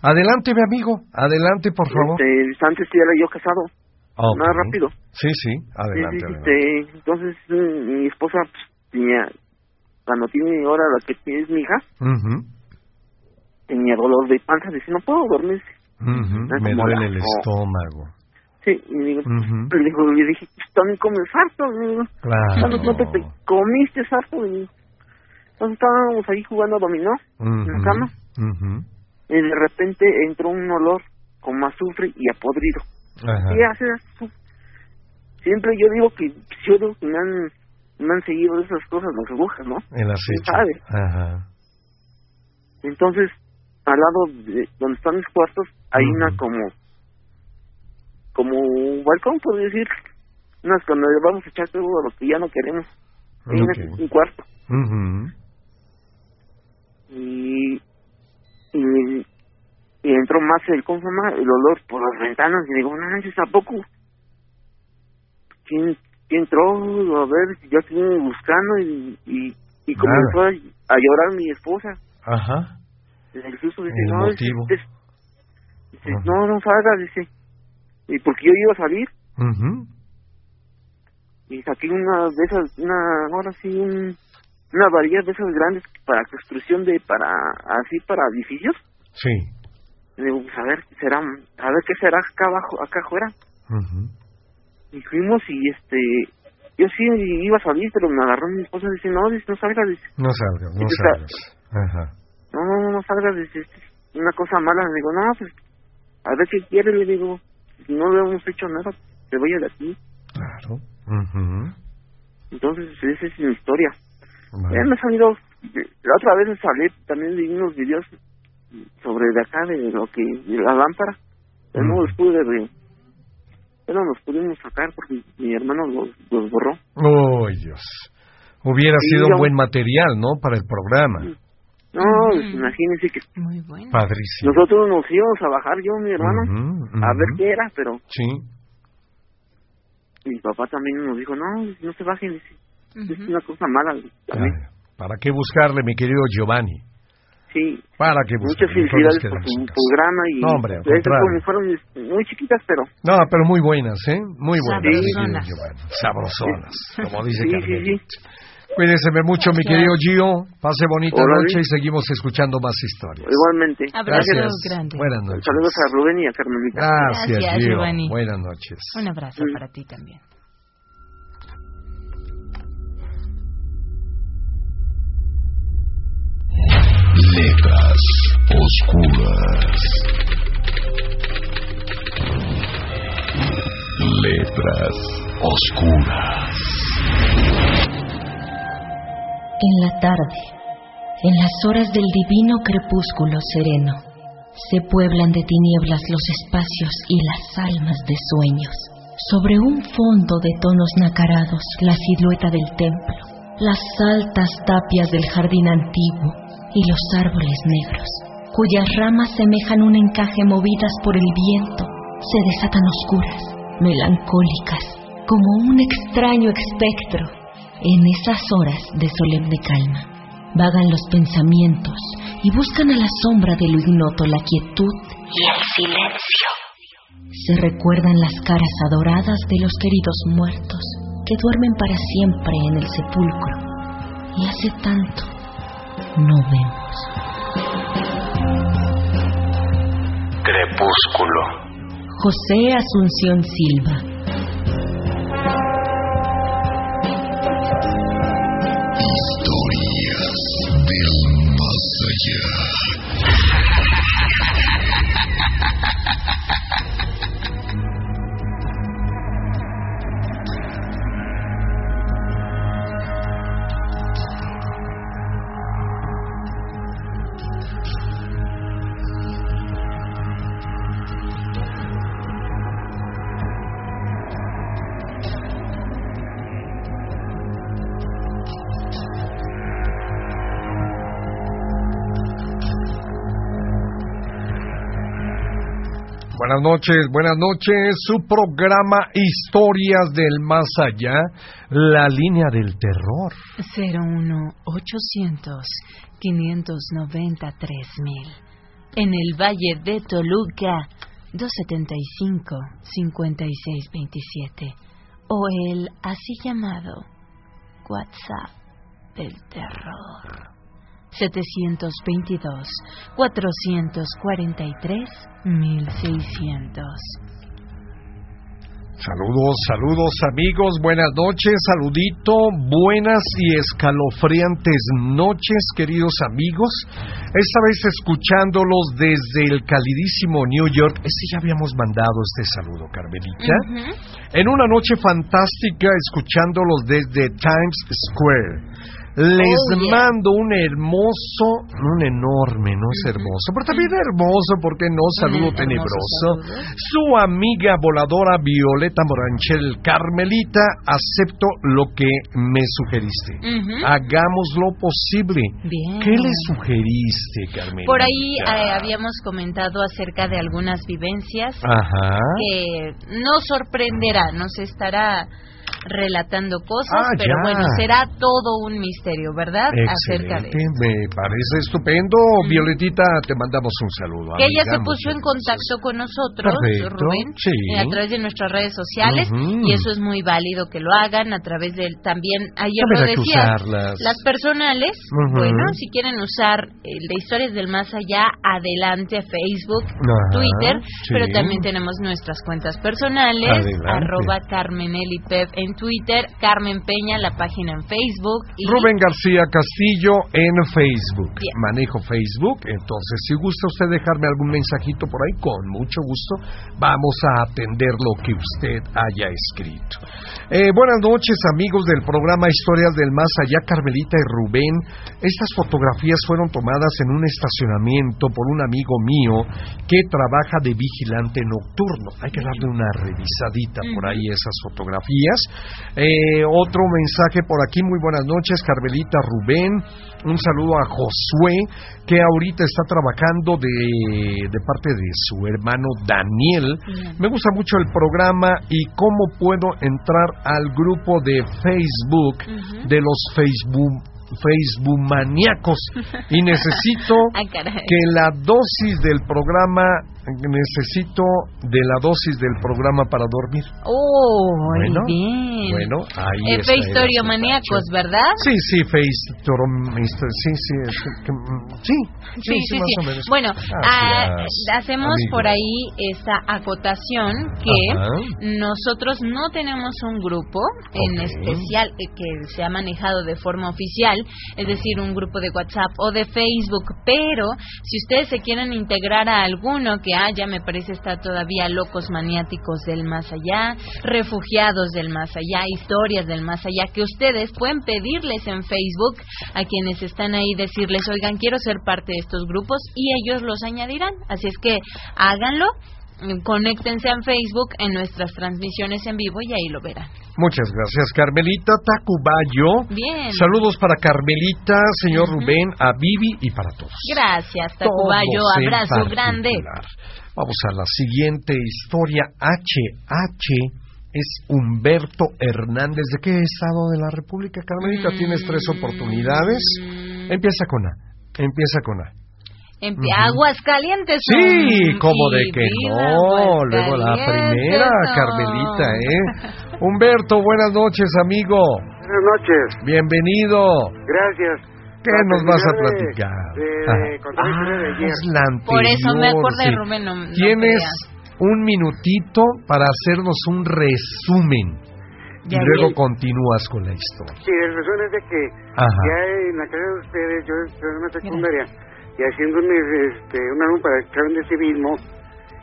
Adelante, mi amigo. Adelante, por favor. Este, antes sí era yo casado, Ok. más rápido. Sí, sí. Sí, Adelante, sí, adelante. este, entonces mm, mi esposa pues, tenía, cuando tiene ahora la que es mi hija, Ujú. tenía dolor de panza, dice, no puedo dormir. Ujú, Ah, Me duele la- el estómago. Sí, y digo, Ujú. le digo, le dije, "Pues, también comes harto, le digo, Claro. ¿cuánto no te, te comiste? Le digo. Entonces estábamos ahí jugando dominó en la cama y de repente entró un olor como azufre y a podrido. Ajá. ¿Qué hace azufre? Siempre yo digo que yo digo que me han, me han seguido esas cosas las brujas, ¿no? El acecho. sabe? Ajá. Entonces, al lado de donde están mis cuartos, hay una como, como balcón, por decir, unas cuando le vamos a echar todo a lo que ya no queremos. Una- Ok. un cuarto. Ujú. Y, y, y entró más el, ¿cómo? El olor por las ventanas. Y digo, no manches, tampoco. ¿Quién, quién entró? A ver, yo estuve buscando y, y, y comenzó a, a llorar mi esposa. Ajá. El susto dice, El no, motivo. dice, no, no salgas, dice. Y porque yo iba a salir y saqué una de esas, una, ahora sí, un, una varilla de esas grandes para construcción de, para, así, para edificios. Sí. Y digo, pues a ver, qué será, a ver qué será acá abajo, acá afuera. Ujú. Y fuimos y este, yo sí iba a salir, pero me agarró mi esposa y dice, no, dice, no salgas, dice, No salgas, no salgas. Ajá. no, no, no, salgas, dice, "esto es una cosa mala. Le digo, no, pues, a ver qué quiere, le digo, no le hemos hecho nada, se vaya de aquí. Claro. Ujú. Entonces, esa es mi historia. Vale. Eh, me ha salido, la otra vez salí también de unos videos sobre de acá, de lo que, de la lámpara. Pero no los pude, de, pero no los pudimos sacar porque mi hermano los, los borró. ¡Ay, Dios! Hubiera sido yo- buen material, ¿no? Para el programa. No, Ujú. pues, imagínense que Muy bueno. Padrísimo. nosotros nos íbamos a bajar, yo y mi hermano, a ver qué era, pero Sí. mi papá también nos dijo, no, no se bajen, dice, es una cosa mala. También. Claro. ¿Para qué buscarle, mi querido Giovanni? Sí, ¿Para qué muchas felicidades por casa. programa y No, hombre, fueron muy chiquitas, pero No, pero muy buenas, ¿eh? Muy buenas, mi querido Sabrosonas. Giovanni. Sabrosonas, como dice Sí, sí, sí. Cuídeseme mucho, mi querido Gio. Pase bonita noche y seguimos escuchando más historias. igualmente. Abrazo Gracias. grande. Buenas noches. Saludos a Rubén y a Carmelita. Gracias, Gracias, Gio. Giovanni. Buenas noches. Un abrazo Mm. para ti también. Letras oscuras. Letras oscuras. En la tarde, en las horas del divino crepúsculo sereno, se pueblan de tinieblas los espacios y las almas de sueños. Sobre un fondo de tonos nacarados, la silueta del templo, las altas tapias del jardín antiguo y los árboles negros, cuyas ramas semejan un encaje movidas por el viento, se desatan oscuras, melancólicas, como un extraño espectro. En esas horas de solemne calma, vagan los pensamientos y buscan a la sombra de lo ignoto la quietud y el silencio. Se recuerdan las caras adoradas de los queridos muertos que duermen para siempre en el sepulcro y hace tanto no vemos. Crepúsculo. José Asunción Silva. Más Buenas noches, buenas noches. Su programa Historias del Más Allá, la línea del terror. 01800 593 mil. En el Valle de Toluca, 275 5627. O el así llamado WhatsApp del terror. 722 443 1600. Saludos, saludos amigos, buenas noches, saludito, buenas y escalofriantes noches queridos amigos. Esta vez escuchándolos desde el calidísimo New York. Este ya habíamos mandado este saludo, Carmelita. En una noche fantástica escuchándolos desde Times Square. Les Oh, yeah. mando un hermoso, un enorme, no es hermoso, pero también hermoso, porque no? Saludo tenebroso. saludo. Su amiga voladora Violeta Moranchel Carmelita, acepto lo que me sugeriste. Hagamos lo posible. Bien. ¿Qué le sugeriste, Carmelita? Por ahí eh, habíamos comentado acerca de algunas vivencias Ajá. que nos sorprenderá, nos estará relatando cosas, Ah, pero ya. bueno, será todo un misterio, ¿verdad? Acerca de Excelente, me parece estupendo. Violetita, te mandamos un saludo. que ella se puso en contacto con nosotros, Perfecto, Rubén, sí. eh, a través de nuestras redes sociales Ujú. y eso es muy válido que lo hagan a través del también ayer lo a decía las personales, Ujú. bueno, si quieren usar eh, de historias del más allá adelante Facebook, Ajá, Twitter, sí. pero también tenemos nuestras cuentas personales, Adelante. arroba Carmenelipep en Twitter, Carmen Peña la página en Facebook y Rubén García Castillo en Facebook. Bien. Manejo Facebook, entonces si gusta usted dejarme algún mensajito por ahí, con mucho gusto vamos a atender lo que usted haya escrito. Eh, buenas noches amigos del programa Historias del Más Allá, Carmelita y Rubén. Estas fotografías fueron tomadas en un estacionamiento por un amigo mío que trabaja de vigilante nocturno. Hay que darle una revisadita por ahí esas fotografías. Eh, otro mensaje por aquí, muy buenas noches, Carmelita Rubén. Un saludo a Josué, que ahorita está trabajando de, de parte de su hermano Daniel. Bien. Me gusta mucho el programa y cómo puedo entrar al grupo de Facebook de los Facebook Facebook maníacos y necesito caray. que la dosis del programa necesito de la dosis del programa para dormir. Oh, muy Bueno, bien. Bueno, ahí Eh, Historiomaníacos, asuntacho. ¿verdad? Sí, sí, Face sí, sí, es que- mm, sí, sí, sí, más o menos. Bueno, ah, Gracias, hacemos amigo. por ahí esta acotación que Ajá. nosotros no tenemos un grupo en especial eh, que se ha manejado de forma oficial, es decir, un grupo de WhatsApp o de Facebook, pero si ustedes se quieren integrar a alguno que haya, me parece está todavía locos maniáticos del más allá, refugiados del más allá, historias del más allá, que ustedes pueden pedirles en Facebook a quienes están ahí, decirles, oigan, quiero ser parte de estos grupos y ellos los añadirán. Así es que háganlo, conéctense en Facebook en nuestras transmisiones en vivo y ahí lo verán. Muchas gracias, Carmelita Tacubayo. Bien. Saludos para Carmelita, señor. Rubén, a Vivi y para todos. Gracias, Tacubayo, Todos abrazo grande. Vamos a la siguiente historia. HH es Humberto Hernández. ¿De qué estado de la República, Carmelita? Tienes tres oportunidades. Mm, Empieza con A. Empieza con A. en Ujú. Aguascalientes. Sí, como de que no. Luego la primera. Carmelita, ¿eh? Humberto, buenas noches, amigo. Buenas noches, Bienvenido. gracias. ¿Qué nos vas a de- platicar? de Ah, contar la historia de es la Por eso me anterior, acordé, sí. Rubén. No, no Tienes creas. un minutito para hacernos un resumen y ¿De luego continúas con la historia. Sí, el resumen es de que Ajá. ya en la casa de ustedes, yo estoy en una secundaria, y haciendo un, este, un álbum para de civismo,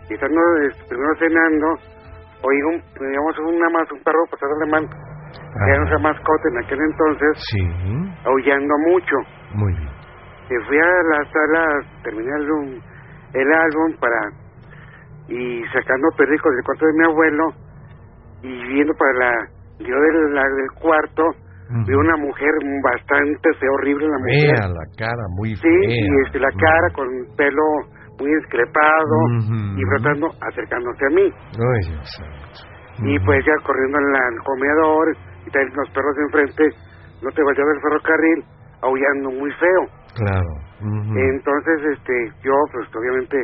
y estando este, primero cenando, oí un, digamos, una más, un perro pasar alemán, que era Ajá. nuestra mascota en aquel entonces, Sí, aullando mucho. muy bien. Y fui a la sala, terminé el, álbum- el álbum para, y sacando perricos del cuarto de mi abuelo, y viendo para la, yo del, la- del cuarto, Vi una mujer bastante fea, horrible la mujer. Fea la cara, muy Sí, fea. y este, la cara con pelo muy discrepado Ujú. y tratando, acercándose a mí. Ay, Dios. Y pues ya corriendo en la- el comedor y también los perros de enfrente, no te vayas del ferrocarril, aullando muy feo. Claro. Entonces, este, yo pues obviamente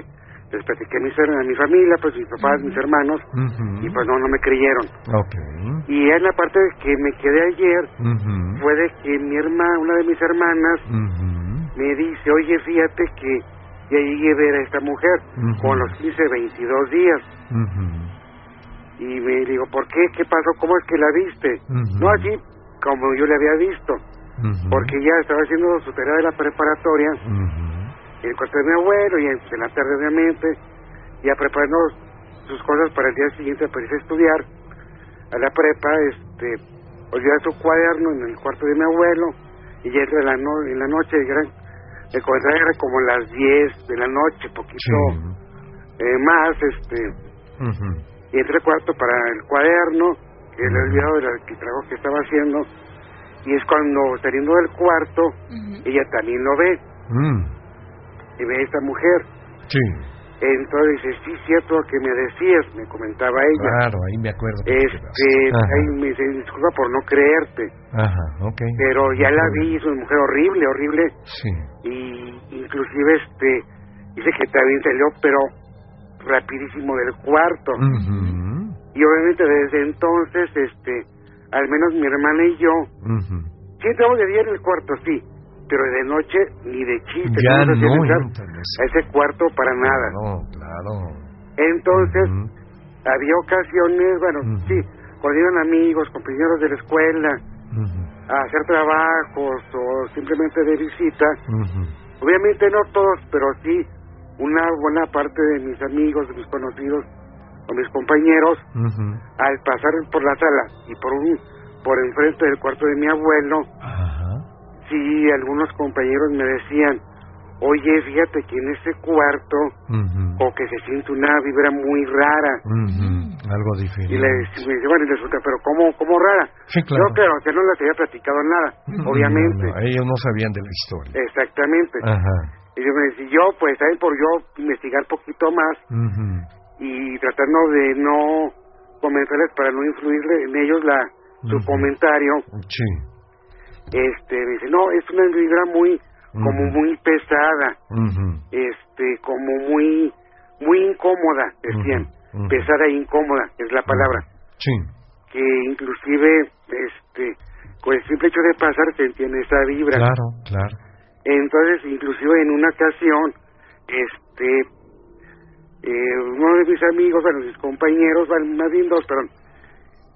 les platiqué a mi, a mi familia, pues mis papás, mis hermanos, y pues no, no me creyeron. Y en la parte que me quedé ayer fue de que mi hermana, una de mis hermanas, me dice, oye, fíjate que ya llegué a ver a esta mujer con los 15, 22 días. Y me digo, ¿por qué? ¿Qué pasó? ¿Cómo es que la viste? No así como yo la había visto, porque ya estaba haciendo su tarea de la preparatoria. En el cuarto de mi abuelo y en, en la tarde obviamente, ya preparando sus cosas para el día siguiente para irse a estudiar a la prepa, este, olvida su cuaderno en el cuarto de mi abuelo y ya entra en la, no- en la noche, eran, el era como las 10 de la noche, poquito Sí. eh, más, este, y entré al cuarto para el cuaderno, que le he olvidado del trabajo que estaba haciendo, y es cuando saliendo del cuarto, ella también lo ve, Mm. Y ve a esta mujer. Sí, Entonces dice, sí, cierto que me decías, me comentaba ella. claro, ahí me acuerdo. Este, ahí me dice, disculpa por no creerte, Ajá, ok. pero ya la vi, es una mujer horrible, horrible, Sí. y inclusive este, dice que también salió, pero rapidísimo del cuarto. Ujú. Y obviamente desde entonces, este, al menos mi hermana y yo, Ujú. sí entramos de día en el cuarto, sí, pero de noche ni de chiste. Ya no entran a ese cuarto para nada. No, claro. Entonces, había ocasiones, bueno, sí, cuando iban amigos, compañeros de la escuela, a hacer trabajos o simplemente de visita, obviamente no todos, pero sí una buena parte de mis amigos, de mis conocidos o mis compañeros, al pasar por la sala y por un por enfrente del cuarto de mi abuelo, Ajá. Sí, algunos compañeros me decían, oye, fíjate que en ese cuarto, o que se siente una vibra muy rara. Algo diferente. Y le me dice, bueno, y resulta, pero ¿cómo, cómo rara? Sí, claro. Yo, claro, que no les había platicado nada, obviamente. No, no, ellos no sabían de la historia. Exactamente. Ajá. Y yo me decía, yo, pues, también por yo investigar poquito más y tratando de no comentarles para no influirle en ellos la su comentario, Sí. Este, dice, no, es una vibra muy, como muy pesada, este, como muy, muy incómoda, decían, pesada e incómoda, es la palabra, Sí. que inclusive, este, con el simple hecho de pasar se entiende esa vibra. Claro, claro. Entonces, inclusive en una ocasión, este, eh, uno de mis amigos, bueno, mis compañeros, más bien dos, perdón,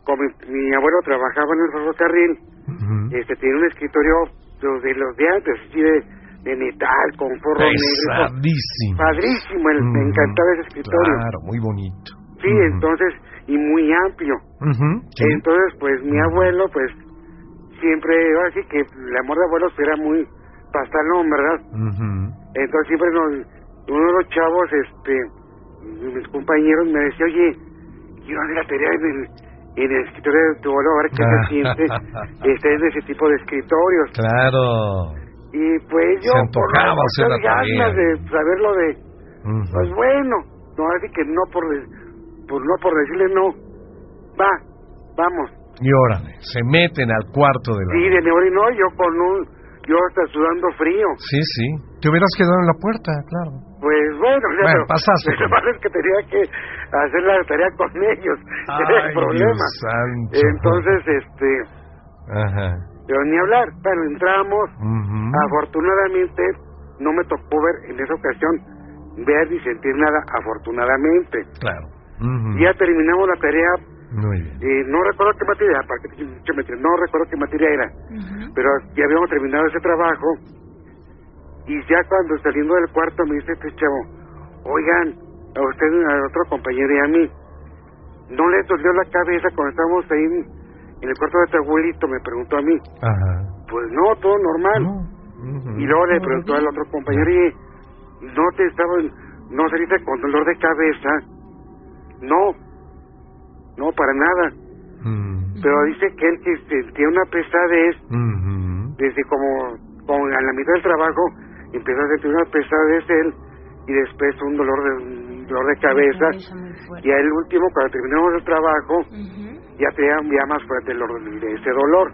como mi, mi abuelo trabajaba en el ferrocarril, Ujú. este, tenía un escritorio de, de los de antes, así de, de metal, con forro negro. Padrísimo, el- me encantaba ese escritorio. Claro, muy bonito. Sí, entonces, y muy amplio. Sí. Entonces, pues mi abuelo, pues, siempre, ahora sí que el amor de abuelos era muy pastalón, ¿verdad? Entonces siempre nos, uno de los chavos, este, mis compañeros me decía, oye, quiero hacer la tarea en el, en el escritorio de tu abuelo, a ver qué se siente estar en ese tipo de escritorios. Claro. Y pues yo, Se por antojaba no hacer la echar ganas de saberlo de, Ujú. pues bueno, no, así que no por, por no por decirle no, va, vamos. Y órale, se meten al cuarto de la... Sí, de Neori no, yo con un, yo hasta sudando frío. Sí, sí. Te hubieras quedado en la puerta, claro. Pues bueno, o sea, Bueno, pasaste. Lo que pasa es que tenía que hacer la tarea con ellos. Ay, el problema. Dios. Entonces, este, Ajá. pero ni hablar. Bueno, entramos. Ujú. Afortunadamente, no me tocó ver en esa ocasión ver ni sentir nada, afortunadamente. Claro. Ujú. Ya terminamos la tarea. Muy bien. eh, no recuerdo qué materia, para que te diga mucha materia, no recuerdo qué materia era. Pero ya habíamos terminado ese trabajo y ya cuando saliendo del cuarto me dice este chavo, oigan, a usted, a otro compañero y a mí, ¿no le dolió la cabeza cuando estábamos ahí en, en el cuarto de tu abuelito? Me preguntó a mí. Ajá. Pues no, todo normal. No. Y luego le preguntó al otro compañero, y ¿no te estaba, no saliste con dolor de cabeza? No, no, para nada. Mm. Pero dice que él que sentía una pesadez Ujú. desde como, como a la mitad del trabajo empezó a sentir una pesadez él y después un dolor de un dolor de cabeza y al último cuando terminamos el trabajo Ujú. ya tenía ya más fuerte el dolor de ese dolor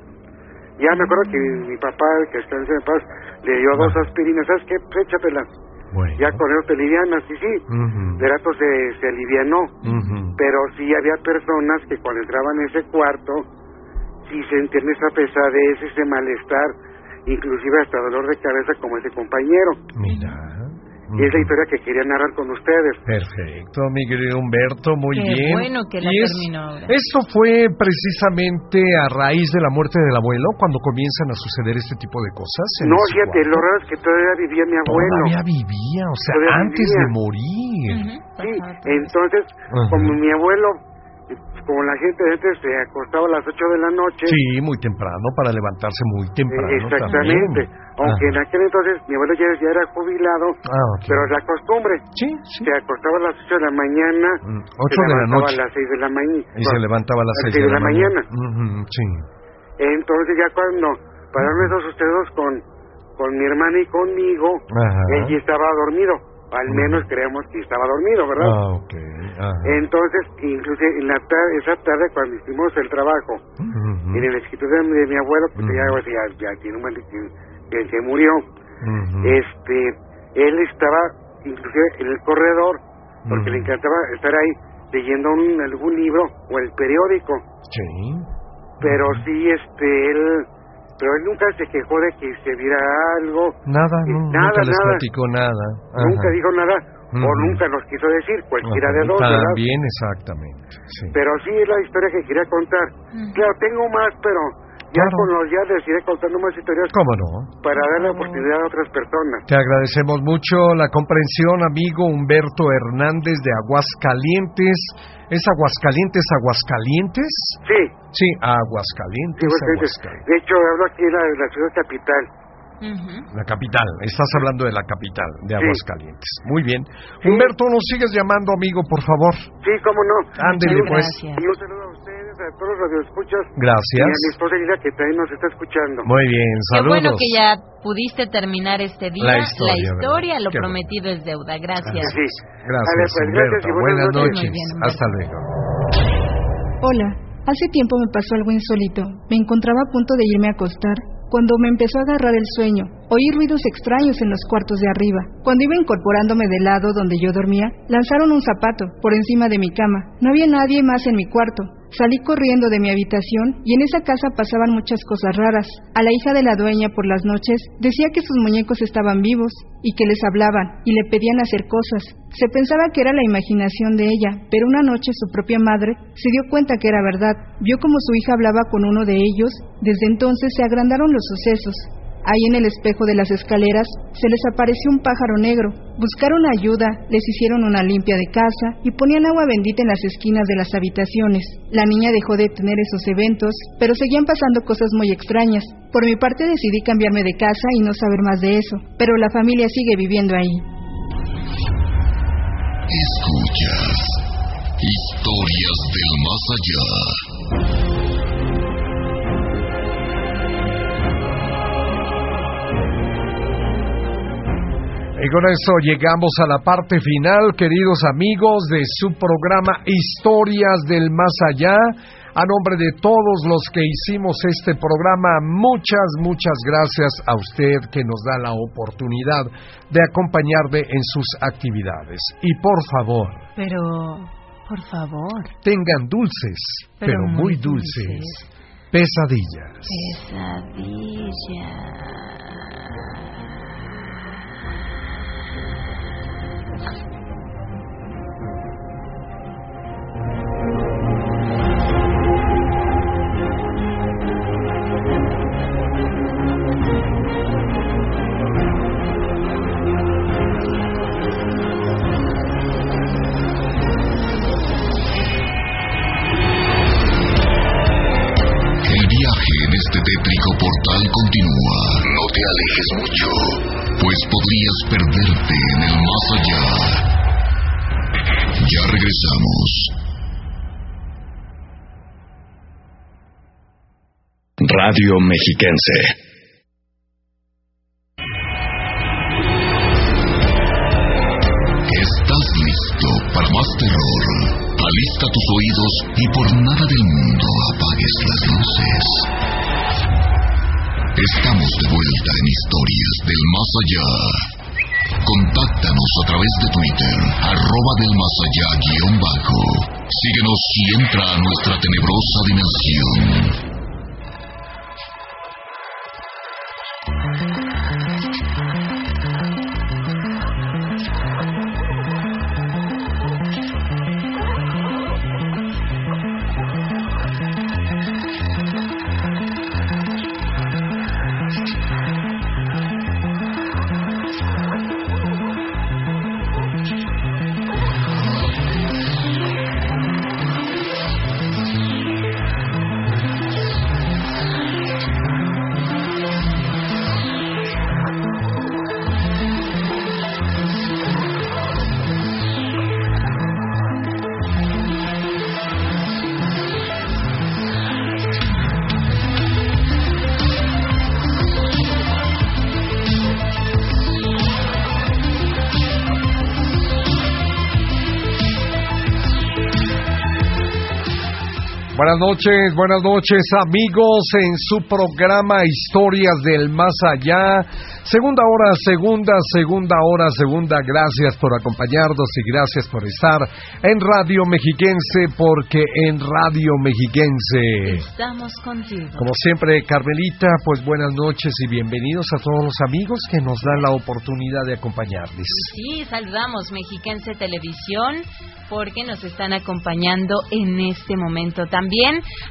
ya me acuerdo que mi papá que está en paz le dio dos Ah. aspirinas sabes qué Pues échatelas Bueno. ya con eso te livianas sí Ujú. de rato se, se alivianó Ujú. pero sí había personas que cuando entraban en ese cuarto sí sentían esa pesadez, ese malestar inclusive hasta dolor de cabeza como ese compañero. Mira. Y es la historia que quería narrar con ustedes. Perfecto, mi querido Humberto, muy Qué bien. bueno que la es- terminó ahora. Esto fue precisamente a raíz de la muerte del abuelo, cuando comienzan a suceder este tipo de cosas. No, fíjate, lo raro es que todavía vivía mi abuelo. Todavía vivía, o sea, Todavía antes vivía. de morir. Ujú, Sí, pasaba todo. entonces, Ajá. como mi abuelo, como la gente antes se acostaba a las 8 de la noche, Sí, muy temprano, para levantarse muy eh, temprano. exactamente, también. aunque en Ajá. aquel entonces mi abuelo ya, ya era jubilado, Ah, ok. pero la costumbre, Sí, sí. se acostaba a las 8 de la mañana, Mm, se Ocho de la levantaba noche. a las 6 de la mañana. Y se levantaba a las seis de la, mañana. Ujú, sí. Entonces ya cuando pasaron esos sucesos con, con mi hermana y conmigo, Ajá. él ya estaba dormido, al menos creemos que estaba dormido, ¿verdad? Ah, ok. Ajá. Entonces, inclusive en la tarde, esa tarde cuando hicimos el trabajo Ujú, en el escritorio de, de mi abuelo, pues Ujú. ya, o sea, ya, tiene un momento que, que se murió, ujú. este, él estaba inclusive en el corredor, porque le encantaba estar ahí leyendo un, algún libro o el periódico, Sí. pero sí, este, él, pero él nunca se quejó de que se viera algo, Nada, Eh, no, nada, nunca les nada. platicó nada. nunca Ajá. dijo nada, o Ujú. nunca nos quiso decir, cualquiera Ajá. de dos, ¿verdad? También, exactamente. Sí. Pero sí es la historia que quería contar. Ujú. Claro, tengo más, pero ya Claro. con los ya les iré contando más historias ¿Cómo no? para darle oportunidad a otras personas. Te agradecemos mucho la comprensión, amigo Humberto Hernández de Aguascalientes. ¿Es Aguascalientes, Aguascalientes? Sí, Sí, sí, Aguascalientes, Aguascalientes. de hecho hablo aquí en la, la ciudad capital. La capital, estás hablando de la capital, de Sí. Aguascalientes. Muy bien. Humberto, nos sigues llamando, amigo, por favor. Sí, cómo no. Ándele, pues. un saludo a ustedes, a todos los radioescuchas. Y a Gracias. mi esposa Lila, que también nos está escuchando. Muy bien, Qué saludos. bueno que ya pudiste terminar este día. La historia, historia, ¿verdad? lo Qué prometido es deuda. Gracias. Sí. Gracias, Vale, pues, gracias y buenas Buenas noches. bien. Hasta luego. Hola, hace tiempo me pasó algo insólito. Me encontraba a punto de irme a acostar cuando me empezó a agarrar el sueño. Oí ruidos extraños en los cuartos de arriba. Cuando iba incorporándome del lado donde yo dormía, lanzaron un zapato por encima de mi cama. No había nadie más en mi cuarto. Salí corriendo de mi habitación y en esa casa pasaban muchas cosas raras. A la hija de la dueña por las noches decía que sus muñecos estaban vivos y que les hablaban y le pedían hacer cosas. Se pensaba que era la imaginación de ella, pero una noche su propia madre se dio cuenta que era verdad. Vio como su hija hablaba con uno de ellos. Desde entonces se agrandaron los sucesos. Ahí en el espejo de las escaleras se les apareció un pájaro negro. Buscaron ayuda, les hicieron una limpia de casa y ponían agua bendita en las esquinas de las habitaciones. La niña dejó de tener esos eventos, pero seguían pasando cosas muy extrañas. Por mi parte decidí cambiarme de casa y no saber más de eso, pero la familia sigue viviendo ahí. Escuchas historias del más allá. Y con eso llegamos a la parte final, queridos amigos, de su programa Historias del Más Allá. A nombre de todos los que hicimos este programa, muchas, muchas gracias a usted que nos da la oportunidad de acompañarle en sus actividades. Y por favor, Pero, por favor, tengan dulces, pero, Pero muy muy dulces, dulces. pesadillas. pesadilla. Radio Mexiquense. ¿Estás listo para más terror? Alista tus oídos y por nada del mundo apagues las luces. Estamos de vuelta en Historias del Más Allá. Contáctanos a través de Twitter, arroba del más allá guion bajo. Síguenos y entra a nuestra tenebrosa dimensión. Buenas noches, buenas noches amigos en su programa Historias del Más Allá. Segunda hora, segunda, segunda hora, segunda. Gracias por acompañarnos y gracias por estar en Radio Mexiquense porque en Radio Mexiquense estamos contigo. Como siempre, Carmelita, pues buenas noches y bienvenidos a todos los amigos que nos dan la oportunidad de acompañarles. Sí, saludamos Mexiquense Televisión porque nos están acompañando en este momento. También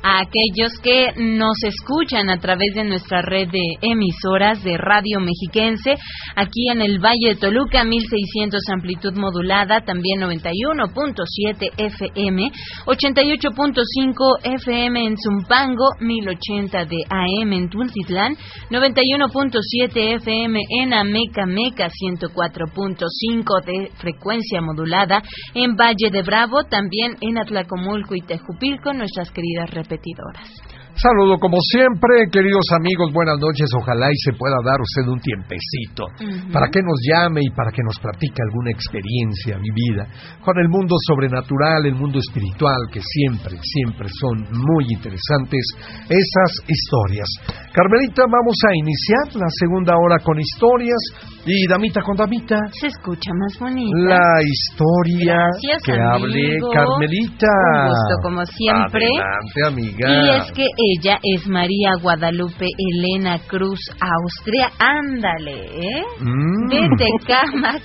a aquellos que nos escuchan a través de nuestra red de emisoras de Radio Mexiquense, aquí en el Valle de Toluca, 1600 amplitud modulada, también 91.7 FM, 88.5 FM en Zumpango, 1080 de AM en Tultitlán, 91.7 FM en Ameca Meca, 104.5 de frecuencia modulada en Valle de Bravo, también en Atlacomulco y Tejupilco, nuestras queridas repetidoras. Saludo como siempre, queridos amigos, buenas noches. Ojalá y se pueda dar usted un tiempecito para que nos llame y para que nos platique alguna experiencia vivida con el mundo sobrenatural, el mundo espiritual, que siempre, siempre son muy interesantes esas historias. Carmelita, vamos a iniciar la segunda hora con historias y damita con damita. Se escucha más bonita. La historia Gracias, que amigo. hable Carmelita. Un gusto, como siempre. Adelante, amiga. Y es que ella es María Guadalupe Elena Cruz Austria. Ándale, ¿eh? Mm. De Tecámac.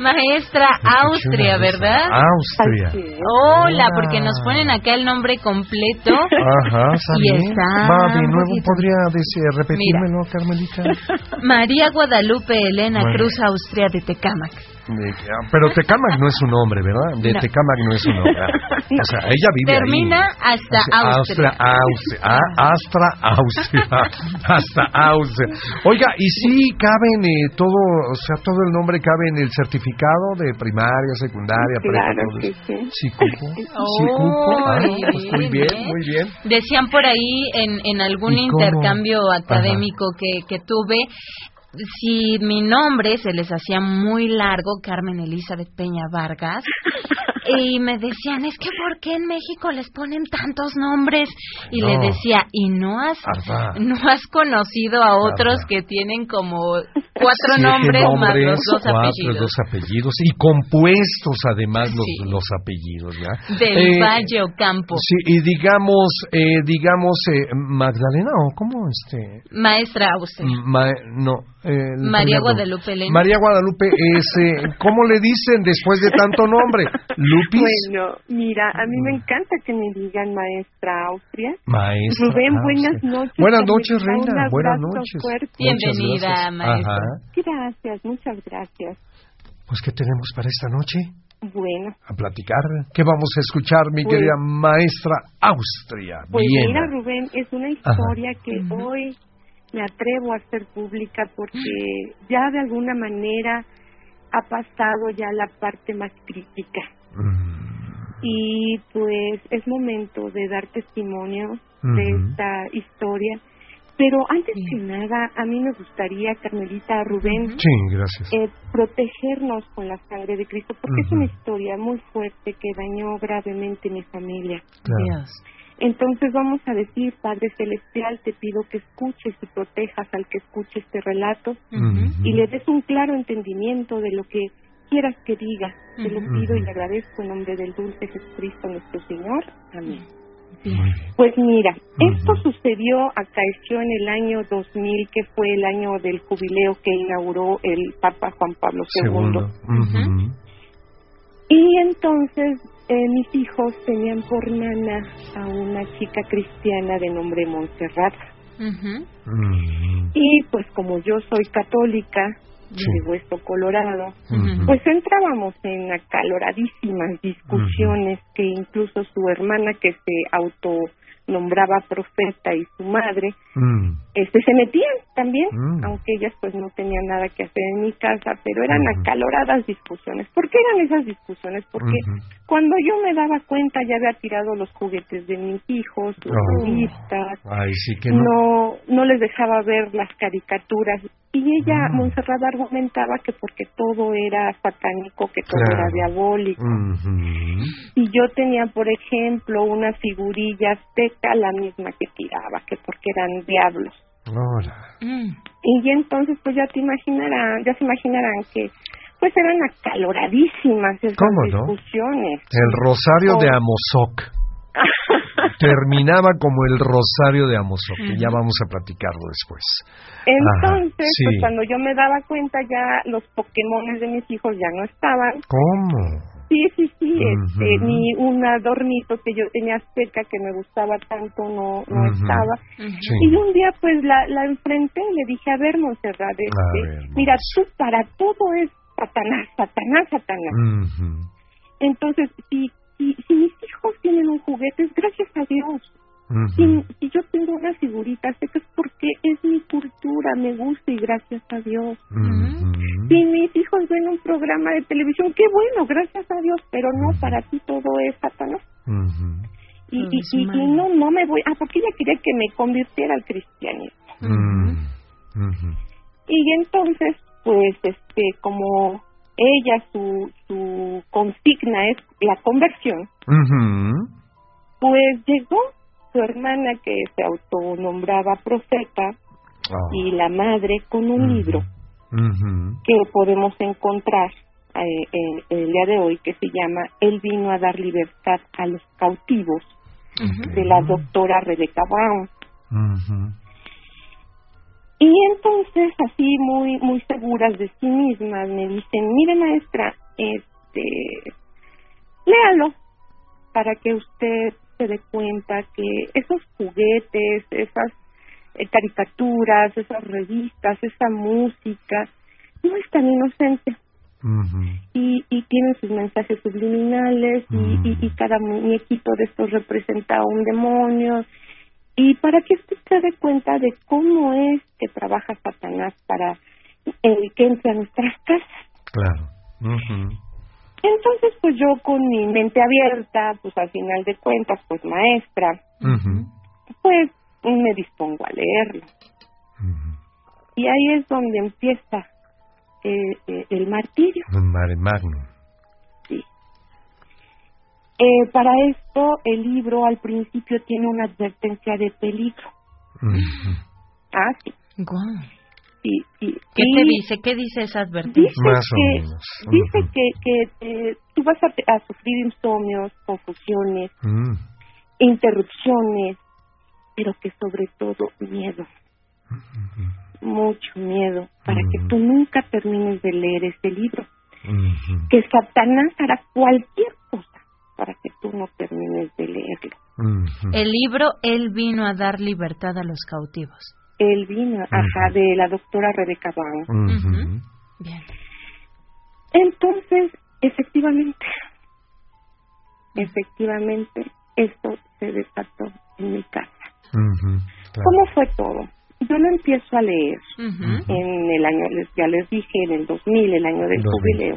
Maestra Austria, ¿verdad? Austria. Hola, porque nos ponen acá el nombre completo. Ajá, Y está Va, de nuevo, ¿podría decir, repetírmelo, Carmelita? María Guadalupe Elena Bueno. Cruz Austria de Tecámac. De- ah, Pero Tecamac no es un nombre, ¿verdad? De No. Tecamac no es un nombre. O sea, ella vive Termina ahí. hasta Austria. Austria. Austria. Ah, Astra, Austria. Hasta Austria. Oiga, ¿y si caben eh, todo, o sea, todo el nombre cabe en el certificado de primaria, secundaria, prepa, Claro que sí. ¿Sí cupo? ¿Sí cupo? Ah, pues muy bien, ¿eh? muy bien. Decían por ahí en, en algún intercambio académico que, que tuve, si mi nombre se les hacía muy largo, Carmen Elizabeth Peña Vargas, y me decían, es que ¿por qué en México les ponen tantos nombres? Y No. le decía, ¿y no has, Arda. no has conocido a otros Arda. que tienen como cuatro nombres, más los dos cuatro, apellidos? dos apellidos y compuestos además los, Sí. los apellidos, ¿ya? Del Eh, Valle Ocampo. Sí, y digamos, eh, digamos, eh, Magdalena, o cómo este, Maestra Austria. Ma- no, eh, María. Guadalupe Elena. María Guadalupe es, eh, ¿cómo le dicen después de tanto nombre? Lupis, Bueno, mira, a mí me encanta que me digan maestra Austria. maestra. Rubén, buenas noches. Buenas noches, reina, buenas noches. fuerte. Bienvenida, maestra. Ajá. Gracias, muchas gracias. Pues, ¿qué tenemos para esta noche? Bueno, A platicar. ¿Qué vamos a escuchar, mi Pues- querida maestra Austria? pues Bien. mira, Rubén, es una historia que hoy me atrevo a hacer pública porque ya de alguna manera ha pasado ya la parte más crítica. Mm, y pues es momento de dar testimonio de esta historia. Pero antes que nada, a mí me gustaría, Carmelita Rubén, Sí, gracias. eh, protegernos con la sangre de Cristo, porque es una historia muy fuerte que dañó gravemente mi familia. Claro. Dios. Entonces vamos a decir, Padre Celestial, te pido que escuches y protejas al que escuche este relato y le des un claro entendimiento de lo que quieras que diga. Te lo pido y le agradezco en nombre del dulce Jesucristo nuestro Señor. Amén. Pues mira, esto sucedió, acaeció en el año 2000, que fue el año del jubileo que inauguró el Papa Juan Pablo II. Segundo. Y entonces eh, mis hijos tenían por nana a una chica cristiana de nombre Montserrat. Ujú. Y pues como yo soy católica, Sí. de Hueso Colorado, pues entrábamos en acaloradísimas discusiones que incluso su hermana que se autonombraba profeta y su madre Mm. este se metían también, Mm. aunque ellas pues no tenían nada que hacer en mi casa, pero eran acaloradas discusiones. ¿Por qué eran esas discusiones? Porque. Cuando yo me daba cuenta ya había tirado los juguetes de mis hijos, las Oh. revistas, Ay, sí que no. no, no les dejaba ver las caricaturas y ella, Mm. Montserrat, argumentaba que porque todo era satánico, que todo Claro. era diabólico. Ujú. Y yo tenía, por ejemplo, una figurilla azteca, la misma que tiraba, que porque eran diablos. Ahora. Mm. Y entonces, pues ya te imaginarán, ya se imaginarán que pues eran acaloradísimas esas ¿Cómo no? discusiones. El rosario de Oh. Amozoc. Terminaba como el rosario de Amozoc, que ya vamos a platicarlo después. Entonces, Ajá, sí. pues cuando yo me daba cuenta ya los Pokémones de mis hijos ya no estaban. ¿Cómo? Sí, sí, sí, este, ni un adornito que yo tenía cerca que me gustaba tanto no, no estaba. Sí. Y un día pues la, la enfrenté y le dije, a ver, Monserrat, este, ver, mira, tú para todo es Satanás, Satanás, Satanás. Entonces, si, si, si mis hijos tienen un juguete, es gracias a Dios. Ujú. Si, si yo tengo una figurita, sé que es porque es mi cultura, me gusta y gracias a Dios. Si mis hijos ven un programa de televisión, qué bueno, gracias a Dios, pero no, para ti todo es Satanás. Y, y, y- y no, no me voy, ah, porque ella quería que me convirtiera al cristianismo. Y entonces, pues, este, como ella, su, su consigna es la conversión, pues llegó su hermana que se autonombraba profeta Ah. y la madre con un libro que podemos encontrar eh, eh, el día de hoy que se llama Él vino a dar libertad a los cautivos de la doctora Rebecca Brown. Y entonces, así muy muy seguras de sí mismas, me dicen, mire maestra, este, léalo para que usted se dé cuenta que esos juguetes, esas eh, caricaturas, esas revistas, esa música, no es tan inocente y, y tienen sus mensajes subliminales y, y, y cada muñequito de estos representa a un demonio y para que usted se dé cuenta de cómo es que trabaja Satanás para el que entre a nuestras casas. Claro. Entonces, pues yo con mi mente abierta, pues al final de cuentas, pues maestra, pues me dispongo a leerlo. Y ahí es donde empieza eh, eh, el martirio. Un mare magnum. Eh, para esto, el libro al principio tiene una advertencia de peligro. Ah, sí. Guau. sí, sí. ¿Qué Y te dice? ¿Qué dice esa advertencia? Dice Más o que, menos. dice Ujú. que, que eh, tú vas a, a sufrir insomnios, confusiones, Mm. interrupciones, pero que sobre todo miedo, mucho miedo, para que tú nunca termines de leer este libro. Que Satanás hará cualquier cosa para que tú no termines de leerlo. El libro Él vino a dar libertad a los cautivos. El vino, ajá, de la doctora Rebeca. Ujú. Bien. Entonces, efectivamente, efectivamente, esto se desató en mi casa. Claro. ¿Cómo fue todo? Yo lo empiezo a leer en el año, les- ya les dije, en el 2000, el año del 2000. jubileo.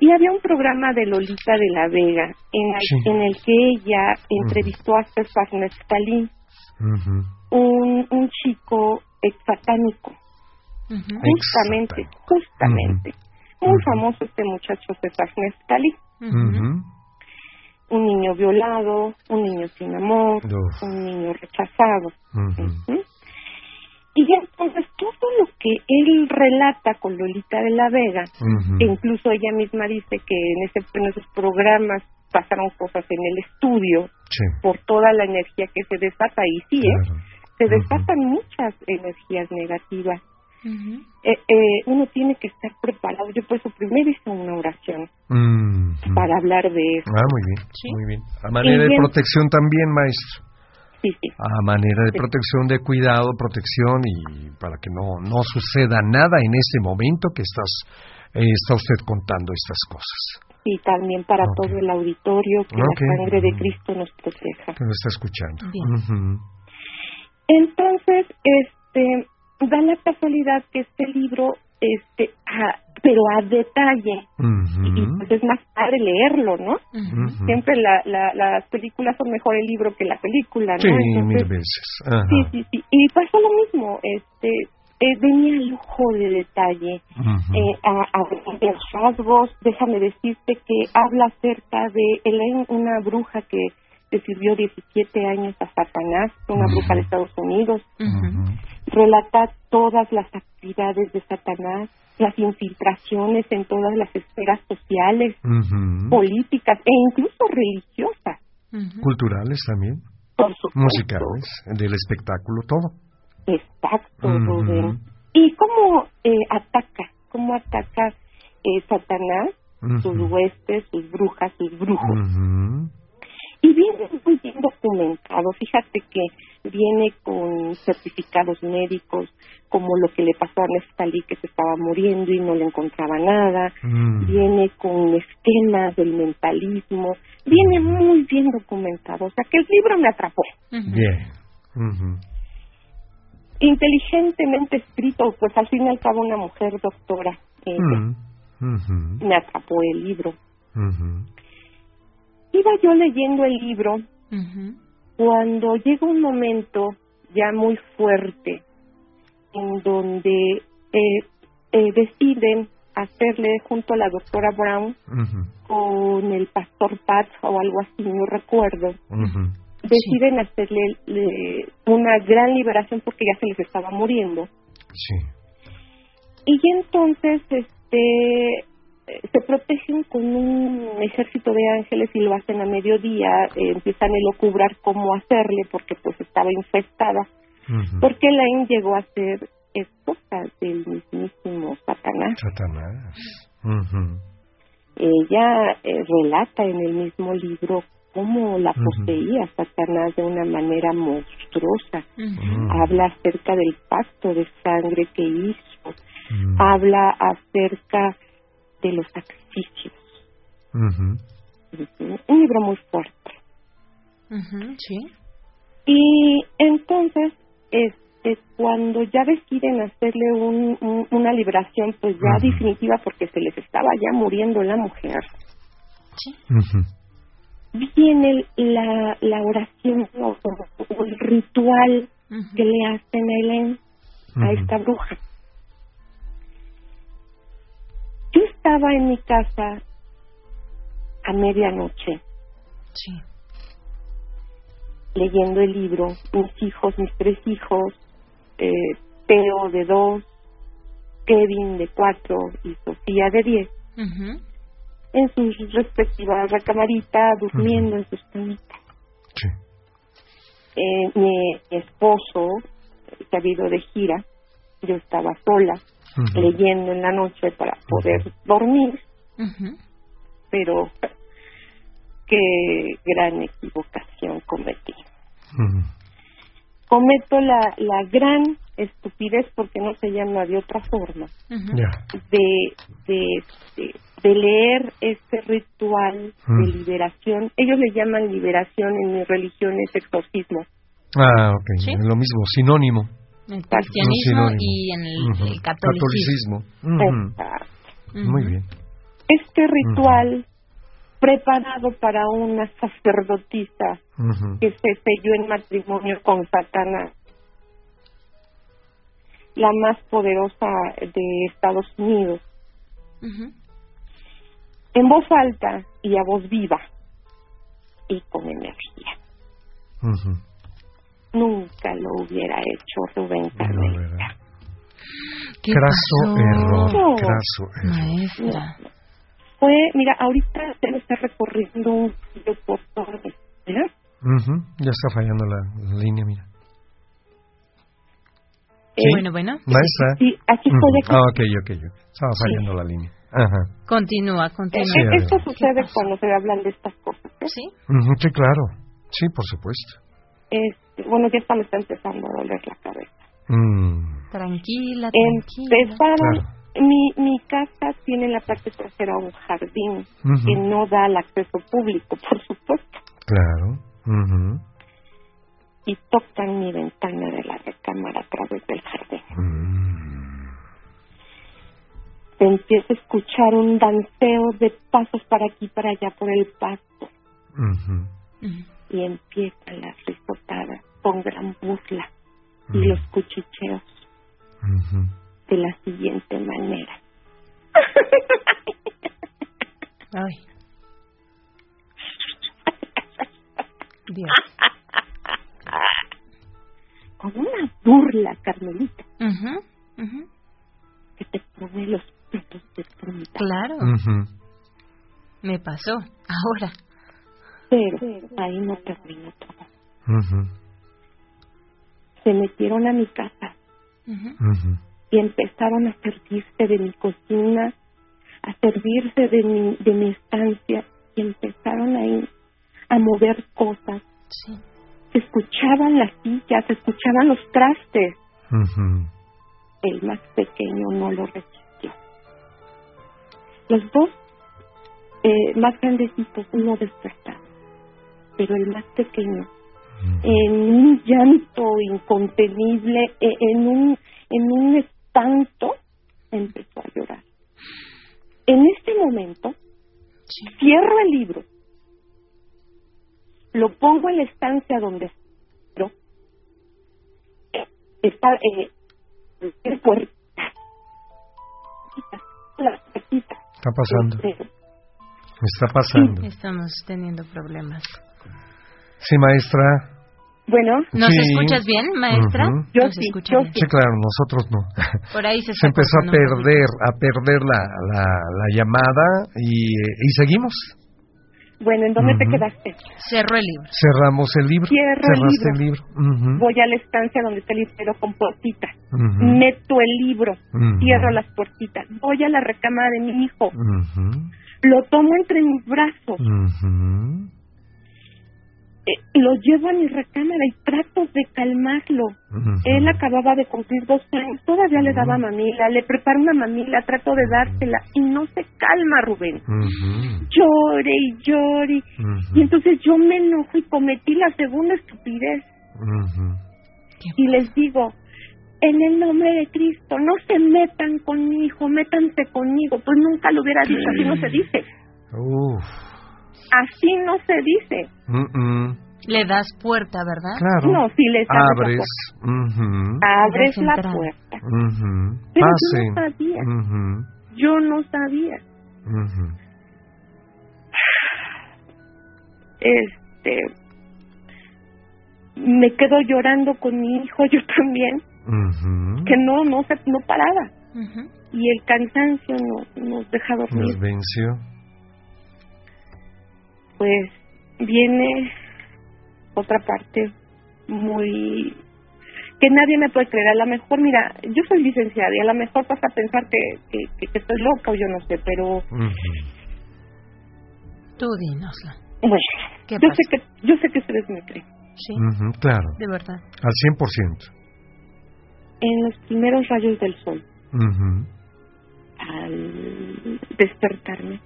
Y había un programa de Lolita de la Vega en el, Sí. en el que ella entrevistó a César Nestalín, un, un chico ex satánico. Justamente, justamente. Muy famoso este muchacho César Nestalín. Un niño violado, un niño sin amor, Uf. un niño rechazado. Y entonces todo lo que él relata con Lolita de la Vega, incluso ella misma dice que en, ese, en esos programas pasaron cosas en el estudio Sí. por toda la energía que se desata, y sí, ¿eh? Se Ujú. desatan muchas energías negativas. Eh, eh, uno tiene que estar preparado. Yo por eso primero hice una oración para hablar de eso. Ah, muy bien, Sí. muy bien. A manera de bien. protección también, maestro. Sí, sí. A manera de Sí. protección, de cuidado, protección y para que no, no suceda nada en este momento que estás, eh, está usted contando estas cosas. Y también para todo el auditorio, que Ok. la sangre de. Cristo nos proteja. Que lo está escuchando. Bien. Ujú. Entonces, este, da la casualidad que este libro, este, a- pero a detalle, y pues es más padre leerlo, ¿no? Siempre la, la, las películas son mejor el libro que la película, ¿no? Sí, Entonces, mil veces. Ajá. Sí, sí, sí. Y pasó lo mismo, este, eh, venía lujo de detalle, eh, a, a de rasgos. Déjame decirte que habla acerca de Elaine, una bruja que le sirvió 17 años a Satanás, una bruja de Estados Unidos. Relata todas las actividades de Satanás, las infiltraciones en todas las esferas sociales, políticas e incluso religiosas. Culturales también. Por supuesto. Musicales, del espectáculo, todo. Exacto. Rubén. ¿Y cómo eh, ataca? ¿Cómo ataca eh, Satanás, sus huestes, sus brujas, sus brujos? Y viene muy bien documentado. Fíjate que viene con certificados médicos, como lo que le pasó a Neftalí, que se estaba muriendo y no le encontraba nada. Mm. Viene con esquemas del mentalismo. Viene muy bien documentado. O sea, que el libro me atrapó. Bien. Inteligentemente escrito, pues al fin y al cabo una mujer doctora. ella. Mm. Me atrapó el libro. Ujú. Iba yo leyendo el libro cuando llega un momento ya muy fuerte en donde eh, eh, deciden hacerle junto a la doctora Brown con el pastor Pat o algo así, no recuerdo, deciden hacerle le- una gran liberación porque ya se les estaba muriendo. Sí. Y entonces este se protegen con un ejército de ángeles y lo hacen a mediodía, eh, empiezan a locubrar cómo hacerle porque pues estaba infestada, Ujú. porque Elaine llegó a ser esposa del mismísimo Satanás. Satanás. Ella eh, relata en el mismo libro cómo la poseía Satanás de una manera monstruosa. Habla acerca del pacto de sangre que hizo, habla acerca de los sacrificios. Un libro muy fuerte. Sí. Y entonces, este, cuando ya deciden hacerle un, un- una liberación, pues ya definitiva, porque se les estaba ya muriendo la mujer, Ujú. viene la, la oración o, o el ritual que le hacen a Helen, a esta bruja. Yo estaba en mi casa a medianoche Sí. leyendo el libro, mis hijos, mis tres hijos, eh, Teo de dos, Kevin de cuatro y Sofía de diez, en sus respectivas recamaritas, durmiendo en sus camitas. Sí. Eh, mi esposo se ha ido de gira, yo estaba sola, Leyendo en la noche para poder dormir, pero qué gran equivocación cometí. Cometo la, la gran estupidez, porque no se llama de otra forma, de, de, de, de leer este ritual de liberación. Ellos le llaman liberación, en mi religión es exorcismo. Ah, ok. Sí. Lo mismo, sinónimo. El cristianismo y en el, catolicismo. Muy bien. Este ritual preparado para una sacerdotisa que se selló en matrimonio con Satanás, la más poderosa de Estados Unidos, en voz alta y a voz viva y con energía. Nunca lo hubiera hecho Rubén Carmelita. ¿verdad? ¿Qué Craso pasó? error. No. Craso error. Maestra. Fue, mira, ahorita se me está recorriendo un por todo ¿eh? Ujú. Ya está fallando la, la línea, mira. Eh, Sí. Bueno, bueno. Maestra. Sí, aquí estoy. Aquí. Ah, ok, ok, ok. Estaba fallando la línea. Ajá. Continúa, continúa. Sí, Eh, Esto adelante. sucede cuando se hablan de estas cosas. ¿eh? ¿Sí? Ujú, Sí, claro. Sí, por supuesto. Este, bueno, ya está, me está empezando a doler la cabeza. Mm, Tranquila, tranquila. Empezaron, Claro. mi, mi casa tiene en la parte trasera un jardín que no da al acceso público, por supuesto. claro. Ujú. y tocan mi ventana de la recámara a través del jardín. Mm. Empiezo a escuchar un danceo de pasos para aquí y para allá por el pasto Ujú. Y empiezan las risotadas con gran burla y los cuchicheos de la siguiente manera. Ay. Dios. Con una burla, Carmelita, que te pone los pelos de punta. Claro, me pasó. Ahora. Pero ahí no terminó todo. Se metieron a mi casa y empezaron a servirse de mi cocina, a servirse de mi, de mi estancia y empezaron ahí a mover cosas. Sí. Se escuchaban las sillas, se escuchaban los trastes. El más pequeño no lo resistió. Los dos eh, más grandecitos no despertaron, pero el más pequeño, en un llanto incontenible, eh, en un, en un espanto, empezó a llorar. En este momento, cierro el libro, lo pongo en la estancia donde está eh, el puerta, Está pasando. Está pasando. Estamos teniendo problemas. Sí, maestra. Bueno, ¿Nos Sí. escuchas bien, maestra? Ujú. Yo Nos sí, yo bien. Sí, claro, nosotros no. Por ahí se, Se empezó a perder, a perder la, la, la llamada y, y seguimos. bueno, ¿en dónde te Ujú. quedaste? Cerró el libro. Cerramos el libro. Cierro el libro. Voy a la estancia donde está el librero con puertita. Ujú. Meto el libro, cierro las puertitas. Voy a la recámara de mi hijo. Lo tomo entre mis brazos. Eh, lo llevo a mi recámara y trato de calmarlo. Él acababa de cumplir dos años, todavía le daba mamila, le preparo una mamila, trato de dársela y no se calma, Rubén. Llore y llore. Y entonces yo me enojo y cometí la segunda estupidez. Y les digo, en el nombre de Cristo, no se metan con mi hijo, métanse conmigo. Pues nunca lo hubiera dicho, así no se dice. Uf. Así no se dice. Le das puerta, ¿verdad? Claro. No, si les abres la Abres. puerta. Ujú. Abres la puerta. Pero Pasen. yo no sabía. Yo no sabía. Este. Me quedo llorando con mi hijo, yo también, Ujú. que no, no, se, no paraba. Y el cansancio nos, nos deja dormir. Nos venció. Pues viene otra parte muy que nadie me puede creer. A lo mejor, mira, yo soy licenciada y a lo mejor vas a pensar que, que, que- que estoy loca o yo no sé, pero Ujú. Tú dínoslo. bueno, ¿Qué yo pasa? sé que yo sé que ustedes me creen. Sí, Ujú, Claro. de verdad. Al 100%. En los primeros rayos del sol, al despertarme,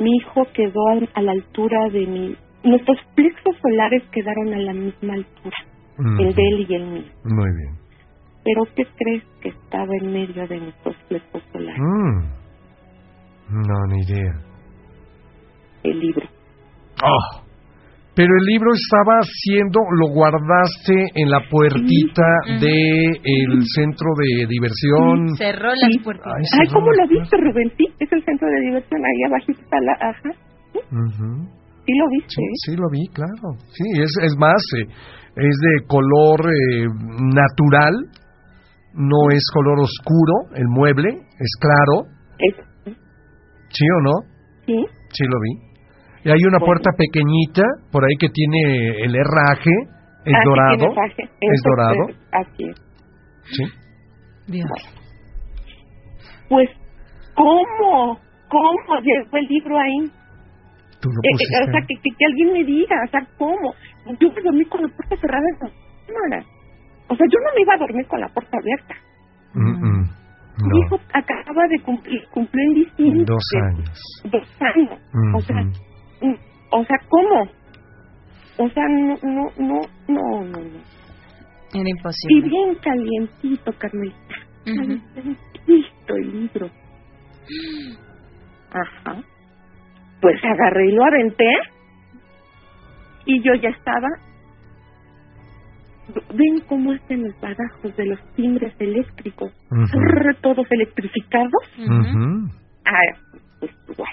mi hijo quedó a, la altura de mi... Nuestros plexos solares quedaron a la misma altura, el de él y el mío. Muy bien. Pero ¿qué crees que estaba en medio de nuestros plexos solares? Mm. No, ni idea. El libro. Oh. Pero el libro estaba siendo, lo guardaste en la puertita Ujú. de el centro de diversión. Cerró las Sí. puertas. Ay, Ay, ¿cómo las lo viste, Rubén? Sí, es el centro de diversión, ahí abajito está la... Ajá, sí lo viste. Sí, sí lo vi, claro. Sí, es, es más, eh, es de color eh, natural, no es color oscuro, el mueble, es claro, Es- ¿sí o no? sí, Sí lo vi. Y hay una puerta pequeñita por ahí que tiene el herraje, es Ah, sí dorado, tiene traje. es dorado, Así es. sí. Dios. Pues, ¿cómo? ¿Cómo llegó el libro ahí? Tú lo Eh, eh, pusiste. o sea, que, que, que alguien me diga, o sea, ¿cómo? Yo me dormí con la puerta cerrada en la cámara. O sea, yo no me iba a dormir con la puerta abierta. Mm, mm. Mi No, hijo acaba de cumplir, cumplió en diciembre. dos años. Dos años. O sea, mm, o sea, ¿cómo? o sea, no, no, no, no, no, no. Era Y imposible. bien calientito, Carmelita. Ujú. Calientito el libro. Ajá. Pues agarré y lo aventé. Y yo ya estaba. ¿Ven cómo hacen los badajos de los timbres eléctricos? Todos electrificados. Ujú. Ah, pues igual.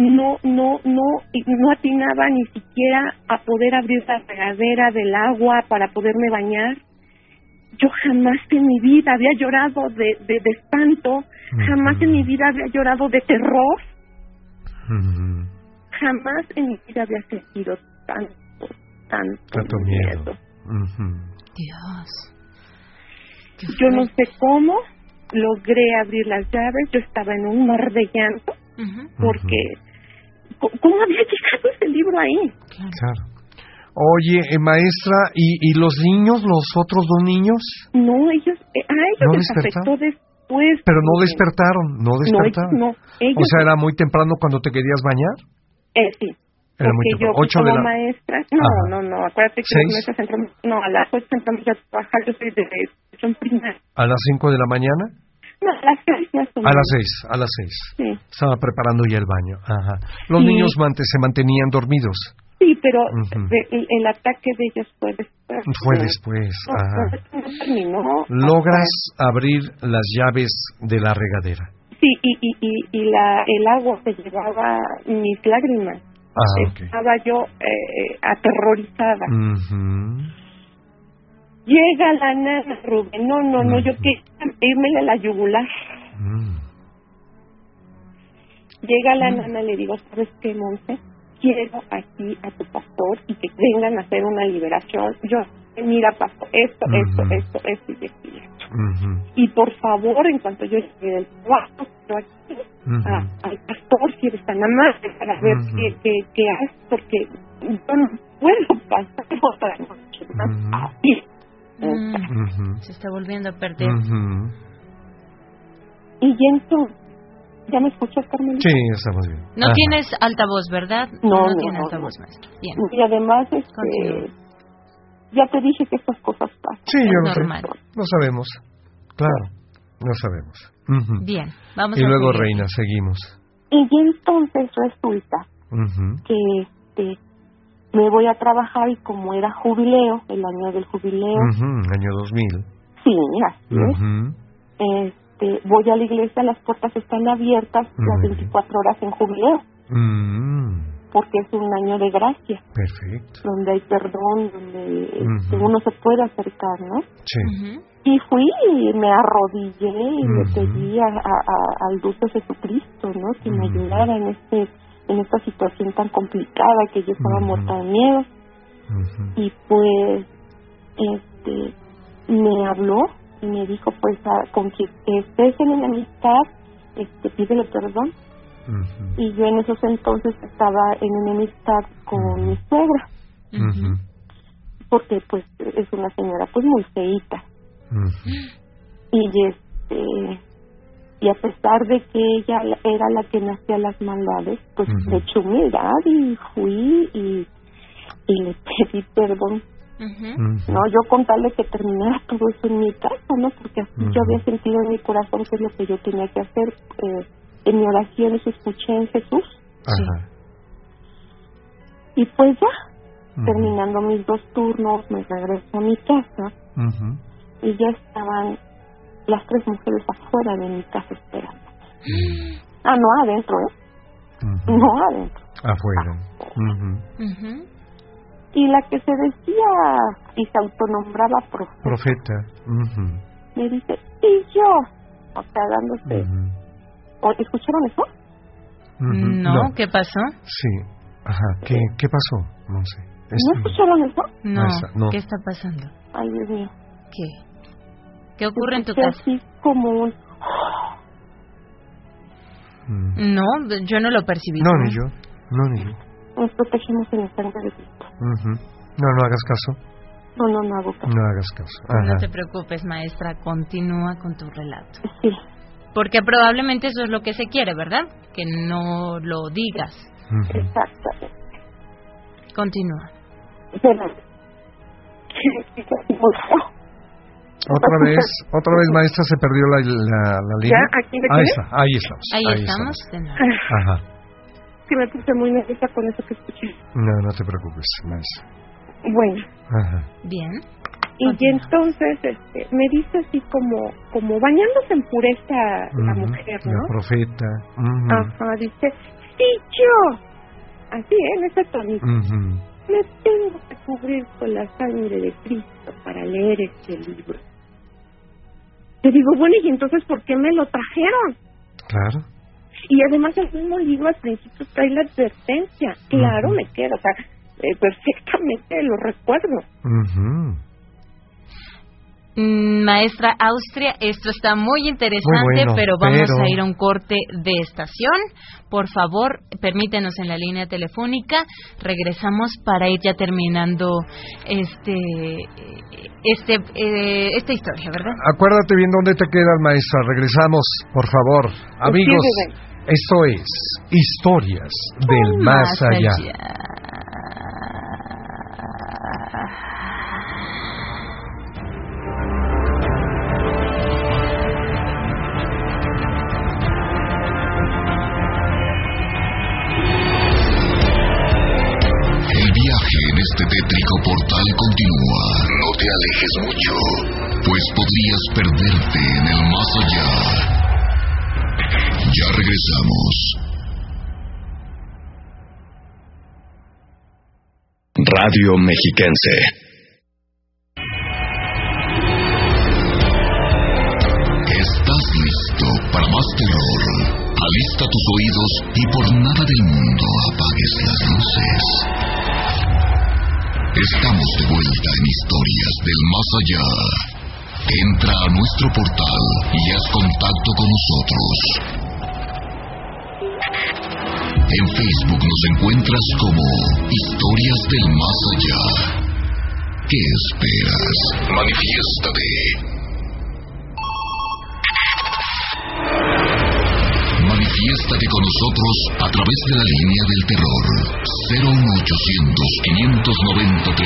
No, no, no, y no atinaba ni siquiera a poder abrir la regadera del agua para poderme bañar. Yo jamás en mi vida había llorado de, de, de espanto, jamás en mi vida había llorado de terror, jamás en mi vida había sentido tanto, tanto, Tanto miedo. Dios. Yo no sé cómo logré abrir las llaves, yo estaba en un mar de llanto porque ¿cómo- ¿cómo había llegado ese libro ahí? Claro. Oye, eh, maestra, ¿y, ¿y los niños, los otros dos niños? No, ellos, eh, a ellos ¿No les despertaron? afectó después. Pero no eh, despertaron, no ellos despertaron. no, ellos o sea, era muy temprano cuando te querías bañar. Eh, sí. Era muy yo temprano. Ocho de la... maestra, no, Ajá. no, no, acuérdate que maestros entramos, no, a las ocho entramos ya a trabajar, yo soy de son primaria. ¿A las cinco de la mañana? No, a las seis. A las seis, a las seis. Sí, Estaba preparando ya el baño. Ajá. Los Sí. niños se mantenían dormidos. sí, pero el, el ataque de ellos fue después. Fue después. Ajá. terminó. Logras abrir las llaves de la regadera. Sí, y, y, y, y la, el agua se llevaba mis lágrimas. Ah, ok. Estaba yo eh, aterrorizada. Ujú. Llega la nana, Rubén. No, no, no, yo quería irme a la yugular. Mm. Llega la nana, le digo, ¿sabes qué, Monse? Quiero aquí a tu pastor y que vengan a hacer una liberación. Yo, mira, pastor, esto, esto, Ujú. esto, esto y esto y esto. Ujú. Y por favor, en cuanto yo llegue del cuarto, yo aquí, Ujú. a- al pastor, si eres tan amable, para ver qué, qué, qué hace, porque yo no puedo pasar otra noche más Ujú. Mm. Se está volviendo a perder. Ujú. Y entonces, ¿ya me escuchas, Carmen? Sí, estamos bien. No Ajá. tienes altavoz, ¿verdad? No, no no, tiene no, altavoz, maestro. Bien. Y además, este, ya te dije que estas cosas pasan. Sí, yo lo sé. Normal. Lo sabemos. Claro, lo sabemos. Ujú. Bien, vamos Y a luego, seguir. Reina, seguimos. Y entonces resulta que este, me voy a trabajar y como era jubileo, el año del jubileo, Ujú, Año 2000. sí, así es, este, voy a la iglesia, las puertas están abiertas las bien. 24 horas en jubileo, Mm, porque es un año de gracia, Perfecto. donde hay perdón, donde este, uno se puede acercar, ¿no? Sí. Y fui y me arrodillé y le pedí a, a- a- al dulce Jesucristo, ¿no? Que me ayudara en este en esta situación tan complicada que yo estaba Ujú. muerta de miedo. Y pues, este, me habló y me dijo, pues, a- con quien estés en enemistad, este, pídele perdón. Y yo en esos entonces estaba en enemistad con mi suegra, porque pues es una señora pues muy feíta. Y este y a pesar de que ella la- era la que me hacía las maldades pues Ujú. le eché humildad y fui y y le pedí perdón. No yo con tal de que terminara todo eso en mi casa no porque así yo había sentido en mi corazón que es lo que yo tenía que hacer eh, en mi oración eso escuché en Jesús. Ajá. y pues ya terminando mis dos turnos me regreso a mi casa y ya estaban las tres mujeres afuera de mi casa esperando ah no adentro eh Ujú. no adentro Afuera. Ujú. Ujú. y la que se decía y se autonombraba profeta Profeta. Ujú. me dice y yo o sea dándose Ujú. ¿O- escucharon eso Ujú. No, ¿qué pasó? Sí. Ajá. ¿Qué, qué pasó? No sé. no Este- escucharon eso No. No. ¿Qué está pasando? ay Dios mío ¿Qué? ¿Qué ocurre en tu casa? así como un Mm. No, yo no lo percibí. No, ni yo. No, ni yo. nos protegemos en la sangre de Cristo Ujú. No, no hagas caso. no no no hago caso No hagas caso. No Ajá. te preocupes, maestra, continúa con tu relato. sí Porque probablemente eso es lo que se quiere, ¿verdad? Que no lo digas. Ujú. exactamente Continúa. Bueno, Otra vez, otra vez, maestra, se perdió la, la, la línea. ¿Ya? ¿Aquí me ahí está, ahí estamos. Ahí, ahí estamos. nuevo. Ajá. que me puse muy nerviosa con eso que escuché. No, no te preocupes, maestra. Bueno, Ajá. Bien. y Continúa. entonces este, me dice así como como bañándose en pureza la Ujú, mujer, La ¿no? profeta. ujú, Ajá, dice, sí, yo. Así, ¿eh? en ese tonito. ujú. Me tengo que cubrir con la sangre de Cristo para leer este libro. Te digo, bueno, ¿y entonces por qué me lo trajeron? Claro. Y además el mismo libro al principio trae la advertencia. Claro, me queda, o sea, eh, perfectamente lo recuerdo. Mm, Maestra Austria, esto está muy interesante, bueno, pero vamos pero- a ir a un corte de estación. Por favor, permítenos en la línea telefónica. Regresamos para ir ya terminando este este eh, esta historia, ¿verdad? Acuérdate bien dónde te quedas, maestra. Regresamos, por favor. Amigos, esto es Historias del Más Allá. Alejes mucho, pues podrías perderte en el más allá. Ya regresamos. Radio Mexiquense. ¿Estás listo para más terror? Alista tus oídos y por nada del mundo apagues las luces. Estamos de vuelta en Historias del Más Allá. Entra a nuestro portal y haz contacto con nosotros. En Facebook nos encuentras como Historias del Más Allá. ¿Qué esperas? Manifiéstate. Manifiéstate con nosotros a través de la línea del terror 01800 590 3000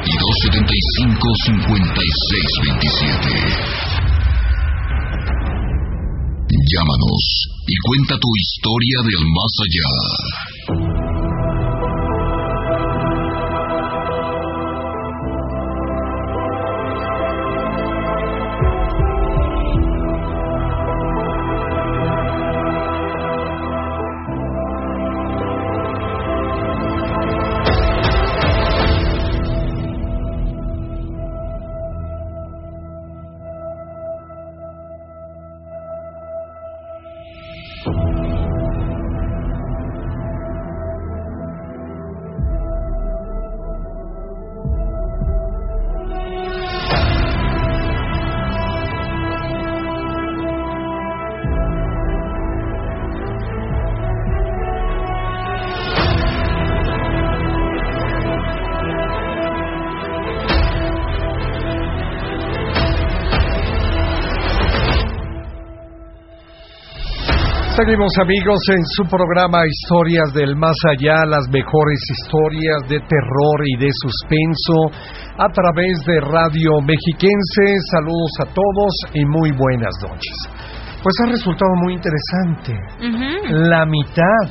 y 275 5627. Llámanos y cuenta tu historia del más allá. Seguimos amigos en su programa Historias del Más Allá, las mejores historias de terror y de suspenso a través de Radio Mexiquense. Saludos a todos y muy buenas noches. Pues ha resultado muy interesante. La mitad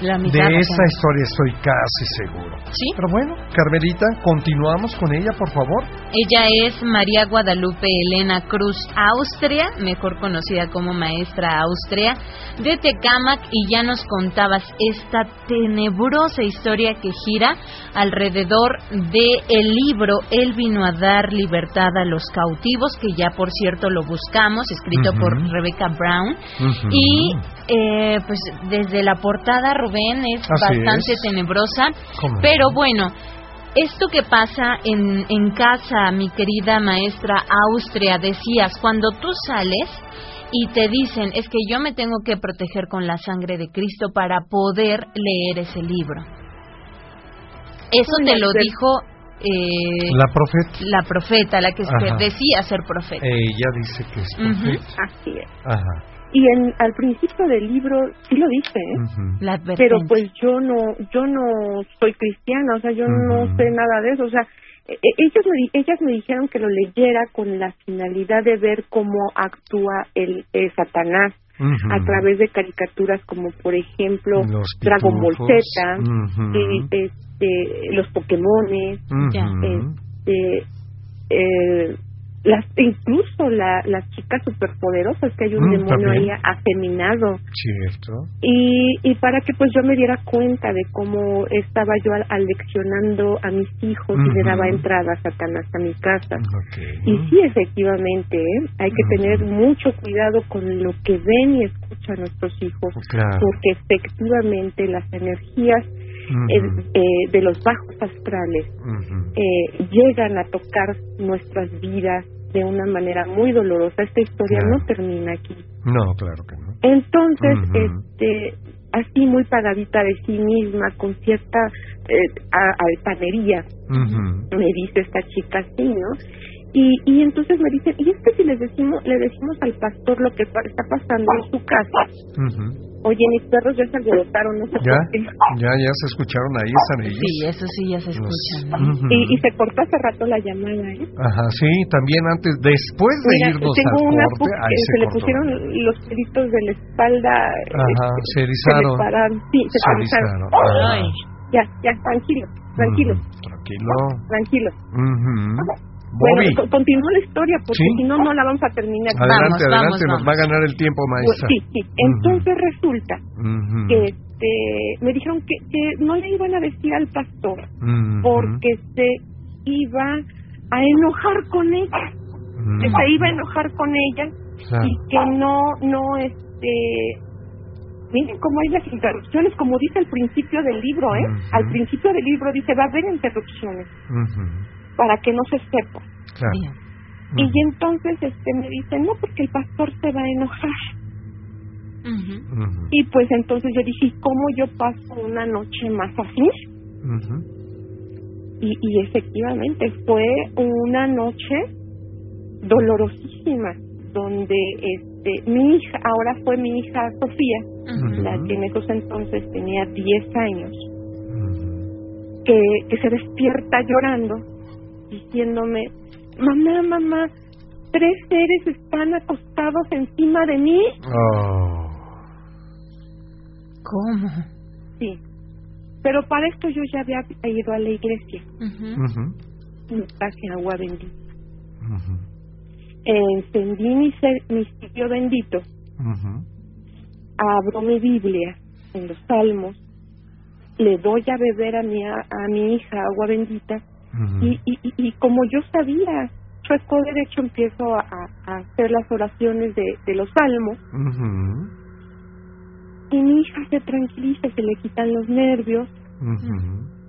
La mitad. de esa historia estoy casi seguro. Sí. Pero bueno, Carmelita, continuamos con ella, por favor. Ella es María Guadalupe Elena Cruz Austria, mejor conocida como Maestra Austria, de Tecámac, y ya nos contabas esta tenebrosa historia que gira alrededor de el libro El vino a dar libertad a los cautivos, que ya por cierto lo buscamos, escrito por Rebecca Brown. Y eh, pues desde la portada, Rubén, es Así bastante es. tenebrosa, pero bueno, esto que pasa en, en casa, mi querida maestra Austria, decías, cuando tú sales y te dicen, es que yo me tengo que proteger con la sangre de Cristo para poder leer ese libro. Eso te lo dijo eh, La profeta. la profeta, la que Ajá. decía ser profeta. Ella dice que es profeta. Así es. Ajá. Y en al principio del libro sí lo dice ¿eh? Pero pues yo no yo no soy cristiana o sea yo no sé nada de eso. O sea e- e- ellos me, ellas me dijeron que lo leyera con la finalidad de ver cómo actúa el, eh, Satanás a través de caricaturas como por ejemplo Los Dragon Ball. Z eh, este, los Pokémones este, eh, las incluso la, las chicas superpoderosas que hay un Mm, demonio también. ahí afeminado Cierto. y, y para que pues yo me diera cuenta de cómo estaba yo al- aleccionando a mis hijos y le daba entrada a Satanás a mi casa. Y sí, efectivamente, ¿eh? hay que tener mucho cuidado con lo que ven y escuchan nuestros hijos, Claro. porque efectivamente las energías eh, eh, de los bajos astrales eh, llegan a tocar nuestras vidas de una manera muy dolorosa. Esta historia Claro. no termina aquí. No, claro que no. Entonces, este, así muy pagadita de sí misma, con cierta eh, me dice esta chica así, ¿no? Y, y entonces me dicen, y es que si les decimos, le decimos al pastor lo que está pasando en su casa, Ujú. Oye, mis perros ya se alborotaron, no sé ¿Ya? por qué. ¿Ya? ¿Ya se escucharon ahí? ¿Están ellos? Sí, eso sí ya se escucha. ¿no? Ujú. Y, y se cortó hace rato la llamada, ¿eh? Ajá, sí, también antes, después de Mira, irnos tengo al una corte, pu- ahí que se, se, le pusieron los pelitos de la espalda. Ajá, este, se erizaron. pararon. Sí, se, Se erizaron. Ajá. Ay. Ya, ya, tranquilo, tranquilo, Ujú, Tranquilo. tranquilo. Ujú. Bueno, Bobby, co- continúa la historia porque Sí. si no, no la vamos a terminar. adelante, Vamos, adelante, vamos, nos va a ganar el tiempo, Pues, maestra. sí, sí. Entonces resulta que este, me dijeron que, que no le iban a decir al pastor porque se iba a enojar con ella, que se iba a enojar con ella y que no, no, este, miren cómo hay las interrupciones, como dice al principio del libro, ¿eh? Al principio del libro dice, va a haber interrupciones Ujú. Para que no se sepa. Claro. Y entonces este me dicen, no, porque el pastor se va a enojar. Y pues entonces yo dije, ¿y ¿cómo yo paso una noche más así? Y, y efectivamente fue una noche dolorosísima, donde este mi hija, ahora fue mi hija Sofía, la que en esos entonces tenía 10 años, que se despierta llorando, diciéndome, mamá, mamá, tres seres están acostados encima de mí. Oh. ¿Cómo? Sí. Pero para esto yo ya había ido a la iglesia. Ujú. Me traje agua bendita. Encendí mi, mi sitio bendito. Ujú. Abro mi Biblia en los Salmos. Le doy a beber a mi, a, a mi hija agua bendita. Y, y, y, y como yo sabía, chueco derecho empiezo a, a- a hacer las oraciones de, de los Salmos. Y mi hija se tranquiliza, se le quitan los nervios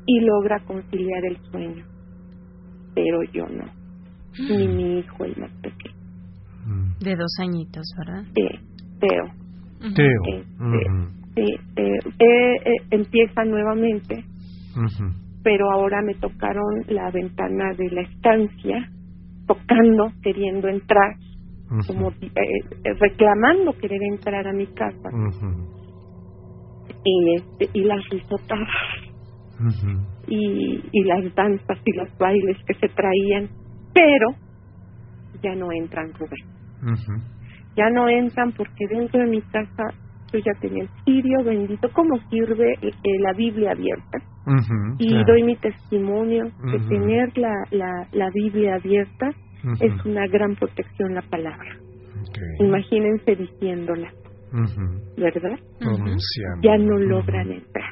y logra conciliar el sueño. Pero yo no. Ni mi hijo, el más pequeño. De dos añitos, ¿verdad? Eh, Teo. Teo. Este. Sí, eh, eh, eh, empieza nuevamente. Pero ahora me tocaron la ventana de la estancia, tocando, queriendo entrar, como eh, reclamando querer entrar a mi casa, y este y las risotadas Ujú. y, y las danzas y los bailes que se traían, pero ya no entran, Rubén. Ya no entran porque dentro de mi casa yo ya tenía el cirio bendito, como sirve eh, la Biblia abierta. Ujú. y Claro. doy mi testimonio Ujú. tener la, la, la Biblia abierta es una gran protección la palabra. Imagínense diciéndola. ¿verdad? Ya no logran entrar.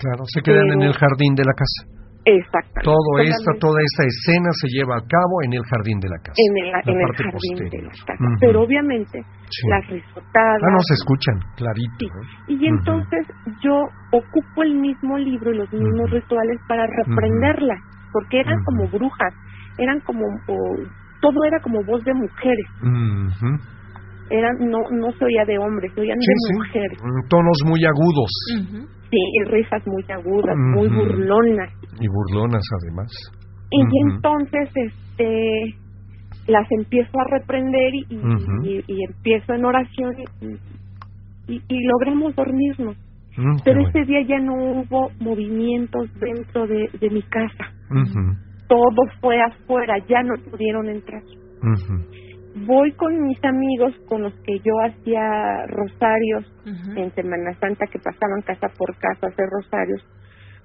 Claro, se quedan en el jardín de la casa. Exactamente. Todo esta, Solamente toda esta escena se lleva a cabo en el jardín de la casa. en el, la en el parte jardín de la casa. Pero obviamente Sí. las risotadas. Ah, no se escuchan, clarito. Sí. ¿eh? Y entonces yo ocupo el mismo libro y los mismos rituales para reprenderlas, porque eran como brujas, eran como, todo era como voz de mujeres. Eran no no se oía de hombres, se oían Sí, de sí. mujeres. Mm, Tonos muy agudos Ujú. Sí, y risas muy agudas, muy burlonas. y burlonas además. Y entonces, este, las empiezo a reprender y, empiezo en oración y, y- y logramos dormirnos. Mm, Pero bueno. ese día ya no hubo movimientos dentro de, de mi casa. Todo fue afuera, ya no pudieron entrar. Voy con mis amigos con los que yo hacía rosarios en Semana Santa que pasaban casa por casa a hacer rosarios.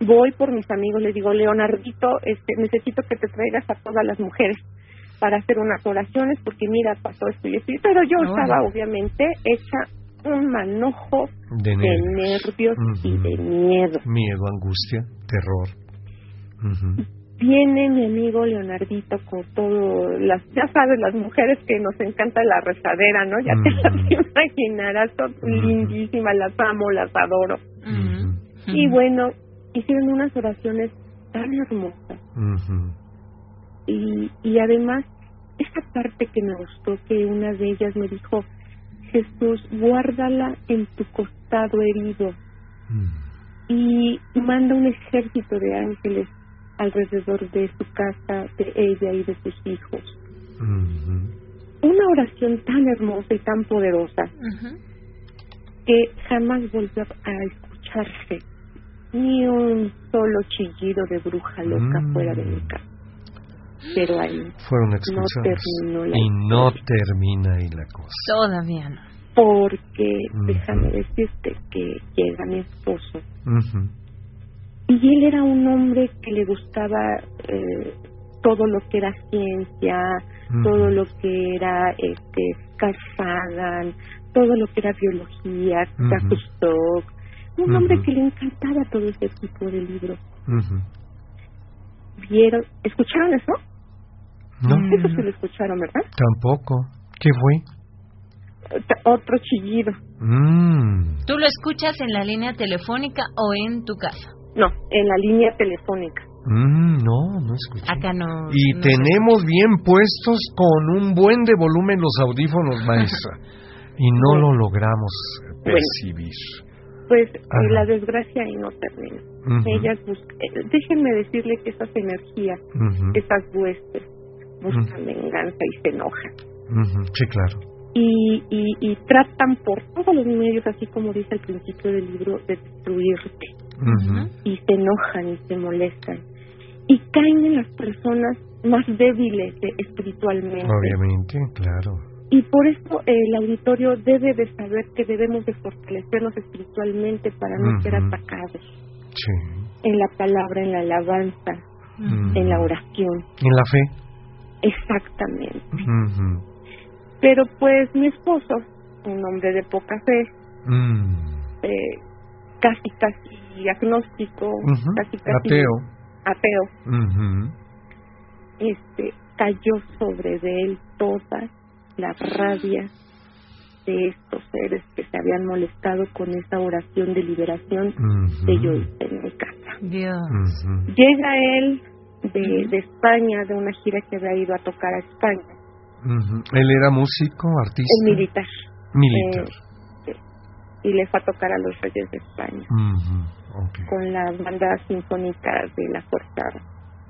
Voy por mis amigos, les digo, Leonardito, este, necesito que te traigas a todas las mujeres para hacer unas oraciones porque mira, pasó esto y esto. Pero yo estaba obviamente hecha un manojo De de nervios. y de miedo. Miedo, angustia, terror. Ujú, Viene mi amigo Leonardito con todo, las, ya sabes, las mujeres que nos encanta la rezadera, ¿no? Ya te las imaginarás, son lindísimas, las amo, las adoro. Y bueno, hicieron unas oraciones tan hermosas. Y, y además, esa parte que me gustó, que una de ellas me dijo, Jesús, guárdala en tu costado herido y manda un ejército de ángeles alrededor de su casa, de ella y de sus hijos. Una oración tan hermosa y tan poderosa que jamás volvió a escucharse ni un solo chillido de bruja loca Mm. fuera de mi casa. Pero ahí Fueron no expulsados. terminó la y no termina ahí la cosa. Todavía no. porque déjame decirte que llega mi esposo y él era un hombre que le gustaba eh, todo lo que era ciencia, todo lo que era este Carl Sagan, todo lo que era biología. Jacques Stock, un hombre que le encantaba todo ese tipo de libros. ¿Vieron? ¿Escucharon eso? No, Eso sí lo escucharon, ¿verdad? tampoco. ¿Qué fue? Ot- Otro chillido. Mm, ¿Tú lo escuchas en la línea telefónica o en tu casa? No, en la línea telefónica. mm, no, no escuché. Acá no. Y no tenemos bien puestos con un buen de volumen los audífonos, maestra. Y no lo logramos percibir. Pues eh, Ajá. la desgracia ahí no termina. Ellas buscan, eh, déjenme decirle que esas energías, esas huestes, buscan venganza y se enojan. Sí, claro. Y, y, y tratan por todos los medios, así como dice al principio del libro, de destruirte. Y se enojan y se molestan. Y caen en las personas más débiles eh, espiritualmente. Obviamente, claro. Y por eso eh, el auditorio debe de saber que debemos de fortalecernos espiritualmente para no ser atacados Sí. en la palabra, en la alabanza, en la oración. En la fe. Exactamente. Pero pues mi esposo, un hombre de poca fe, mm, eh, casi casi agnóstico, casi casi Ateo. ateo, este cayó sobre de él toda la rabia de estos seres que se habían molestado con esa oración de liberación ujú, que yo hice en mi casa. Dios. Llega él de, de España, de una gira que había ido a tocar a España, Él era músico, artista. el militar, Militar. eh, y le fue a tocar a los Reyes de España con la banda sinfónica de la Fuerza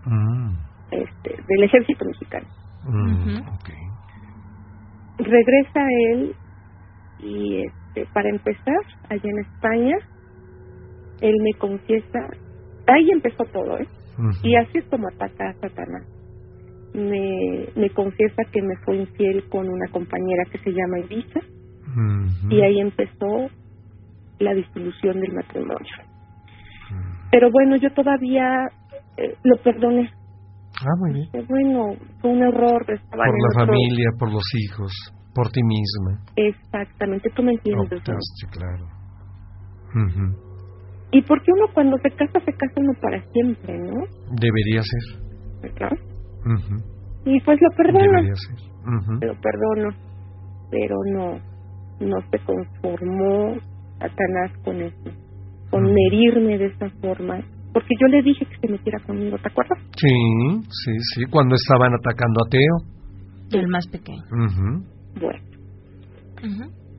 Mm, este, del Ejército Mexicano. mm, Ujú. ok. Regresa él y este, para empezar, allá en España, él me confiesa, ahí empezó todo, ¿eh? Y así es como ataca a Satanás. Me, me confiesa que me fue infiel con una compañera que se llama Ibiza ujú, y ahí empezó la disolución del matrimonio. Pero bueno, yo todavía eh, lo perdoné. Ah, muy bien. Bueno, fue un error. Estaban Por la otro- familia, por los hijos, por ti misma. Exactamente, tú me entiendes. ¿no? Optaste, claro. Ujú. Y porque uno cuando se casa, se casa uno para siempre, ¿no? Debería ser. Y pues lo perdono. Lo perdono. Pero no, no se conformó Satanás con eso. Con Ujú. herirme de esa forma. Porque yo le dije que se metiera conmigo, ¿te acuerdas? Sí, sí, sí. Cuando estaban atacando a Teo. El más pequeño. Bueno,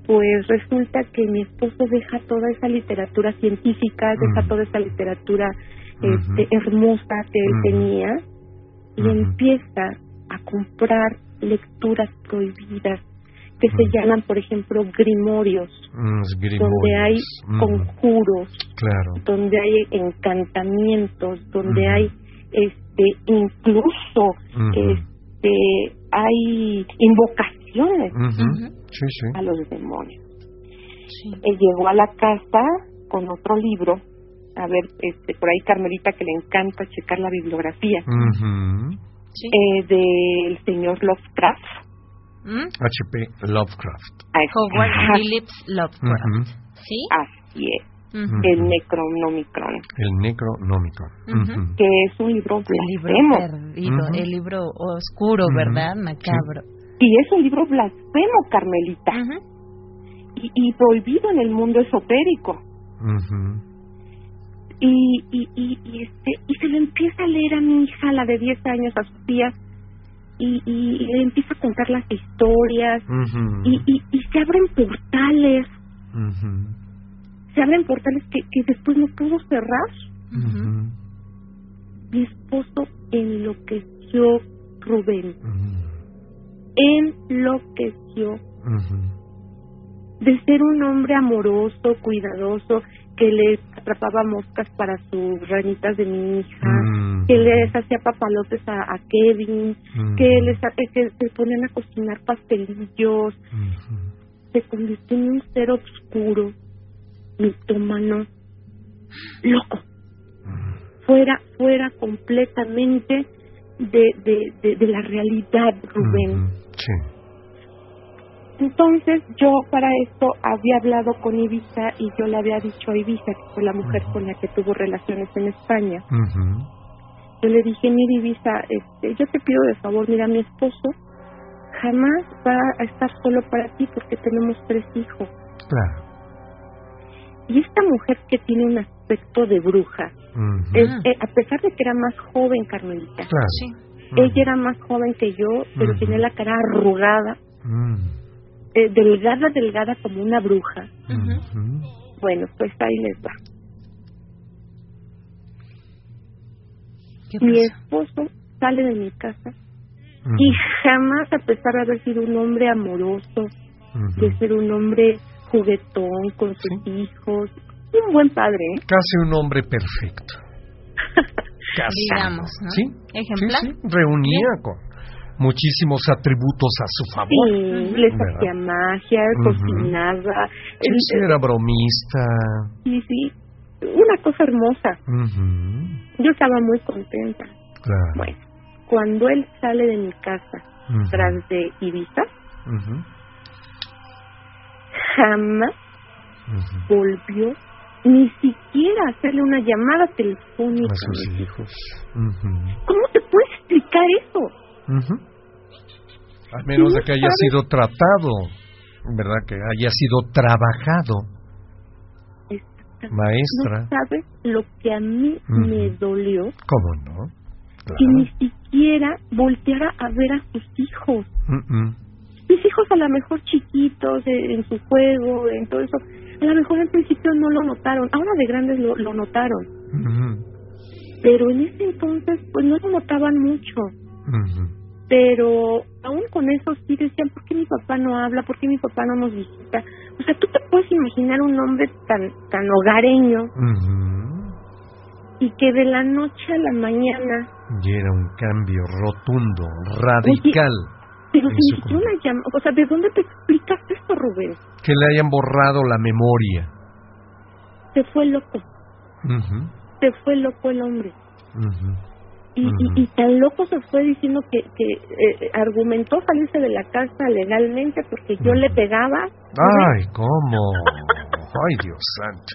pues resulta que mi esposo deja toda esa literatura científica, deja toda esa literatura este, hermosa que él tenía y empieza a comprar lecturas prohibidas que se llaman, por ejemplo, grimorios, Mm, donde hay. Mm, conjuros, Claro. donde hay encantamientos, donde hay este incluso este hay invocaciones Ujú. Sí, sí. a los demonios. Él llegó a la casa con otro libro, a ver, este, por ahí Carmelita que le encanta checar la bibliografía, Ujú. eh, del señor Lovecraft. ¿Mm? H.P. Lovecraft. Howard Ajá. Phillips Lovecraft. ¿Sí? Así es, el Necronomicron, El. Ujú. que es un libro El libro blasfemo. perdido, el libro oscuro. ¿verdad? Macabro. Y es un libro blasfemo, Carmelita, y, y prohibido en el mundo esotérico. Y, y, y, y, este y se lo empieza a leer a mi hija, la de 10 años, a Sofía, y, y, y le empieza a contar las historias, y, y, y se abren portales, se abren portales que, que después no pudo cerrar. Mi esposo enloqueció, Rubén, enloqueció. De ser un hombre amoroso, cuidadoso, que le atrapaba moscas para sus ranitas de mi hija, Mm. que les hacía papalotes a, a Kevin, Mm. que les que se ponían a cocinar pastelillos, Ujú. se convirtió en un ser oscuro, mitómano, loco, fuera, fuera completamente de, de, de, de la realidad, Rubén. Ujú. Sí. Entonces yo para esto había hablado con Ibiza y yo le había dicho a Ibiza, que fue la mujer con la que tuvo relaciones en España, yo le dije, mira Ibiza, este, yo te pido de favor, mira, mi esposo jamás va a estar solo para ti porque tenemos tres hijos. Claro. Y esta mujer que tiene un aspecto de bruja, es, eh, a pesar de que era más joven, Carmelita, Claro. Sí. ella era más joven que yo, pero tenía la cara arrugada. Eh, delgada, delgada como una bruja. Bueno, pues ahí les va. ¿Qué Mi esposo sale de mi casa y jamás, a pesar de haber sido un hombre amoroso, de ser un hombre juguetón con sus hijos, un buen padre, ¿eh? Casi un hombre perfecto. Casi. Digamos, ¿no? ¿Sí? Ejemplar. Sí, sí. Reunía con muchísimos atributos a su favor. Sí, les hacía magia, cocinaba. Sí, el- sí, era bromista. sí, sí, una cosa hermosa. Ujú. Yo estaba muy contenta. Claro. Bueno, cuando él sale de mi casa tras de Ibiza, jamás volvió ni siquiera hacerle una llamada telefónica. A sus hijos. ¿Cómo te puedes explicar eso? Ujú. A menos de que haya sido tratado, ¿verdad? Que haya sido trabajado. Maestra. No sabes lo que a mí me dolió ¿Cómo no? que ni siquiera volteara a ver a sus hijos. Mm. Mis hijos a lo mejor chiquitos, eh, en su juego, en todo eso, a lo mejor al principio no lo notaron, ahora de grandes lo, lo notaron, pero en ese entonces pues no lo notaban mucho. Ujú. pero aún con eso sí decían, ¿por qué mi papá no habla? ¿Por qué mi papá no nos visita? O sea, tú te puedes imaginar un hombre tan, tan hogareño Ujú. y que de la noche a la mañana, Y era un cambio rotundo, radical. pero sin su siquiera una llamada, o sea, ¿de dónde te explicas esto, Rubén? Que le hayan borrado la memoria. Se fue loco, Ujú. se fue loco el hombre. Ujú. Y, y, y tan loco se fue diciendo que, que eh, argumentó salirse de la casa legalmente porque yo le pegaba. Ay, ¿cómo? Ay, Dios santo.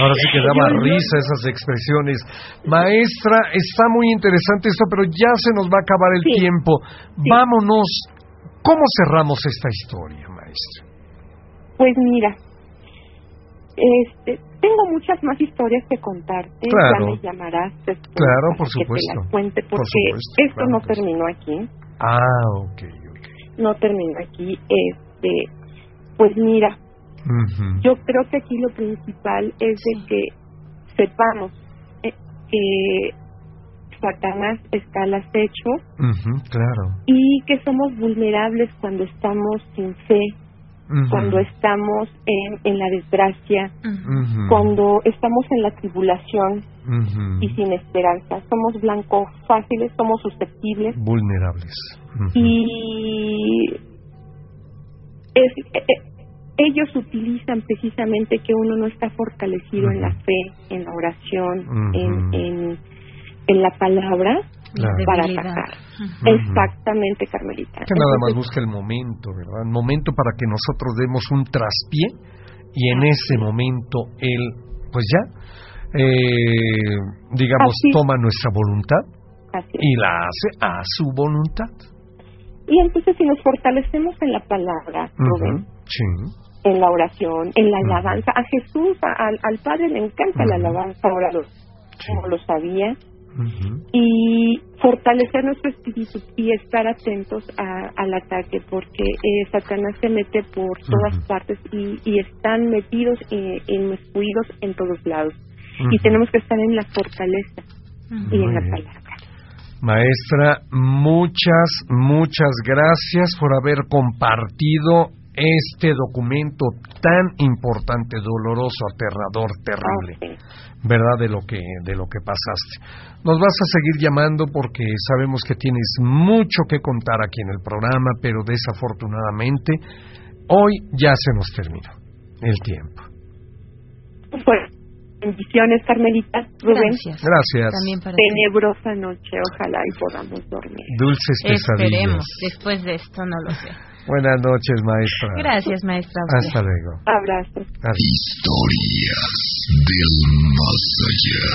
Ahora sí que daba risa esas expresiones. Maestra, está muy interesante esto, pero ya se nos va a acabar el Sí. tiempo. Vámonos. ¿Cómo cerramos esta historia, maestra? Pues mira, este, tengo muchas más historias que contarte. Claro. Ya me llamarás después Claro, por que te supuesto. las cuente Por porque supuesto, esto claro no sí. terminó aquí. Ah, ok, ok. No terminó aquí. Este, pues mira, yo creo que aquí lo principal es de que sepamos eh, que Satanás está al acecho claro. y que somos vulnerables cuando estamos sin fe, Cuando estamos en, en la desgracia, cuando estamos en la tribulación y sin esperanza. Somos blancos fáciles, somos susceptibles Vulnerables. Y es, eh, eh, ellos utilizan precisamente que uno no está fortalecido en la fe, en la oración, Ujú. en, en, en la palabra Claro. para atacar. Exactamente, Carmelita. Que nada más busca el momento, ¿verdad? El momento para que nosotros demos un traspié y en ese momento él, pues ya, eh, digamos, Así. toma nuestra voluntad y la hace a su voluntad. Y entonces si nos fortalecemos en la palabra, Rubén, Ujú, Sí. en la oración, en la alabanza, a Jesús, a- al, al Padre le encanta la alabanza, ahora lo, Sí. como lo sabía, Y fortalecer nuestro espíritu y estar atentos a- al ataque porque eh, Satanás se mete por todas partes y, y están metidos eh, inmiscuidos en todos lados. Y tenemos que estar en la fortaleza y en la palabra. Maestra, muchas, muchas gracias por haber compartido este documento tan importante, doloroso, aterrador, terrible. ¿verdad? De lo que de lo que pasaste. Nos vas a seguir llamando porque sabemos que tienes mucho que contar aquí en el programa, pero desafortunadamente hoy ya se nos terminó el tiempo. Pues, bendiciones, Carmelita, Rubén. Gracias. Gracias. También para ti. Tenebrosa noche, ojalá y podamos dormir. Dulces pesadillas. Esperemos. Después de esto, no lo sé. Buenas noches, maestra. Gracias, maestra. Hasta luego. Abrazos. Adiós. Historias del más allá.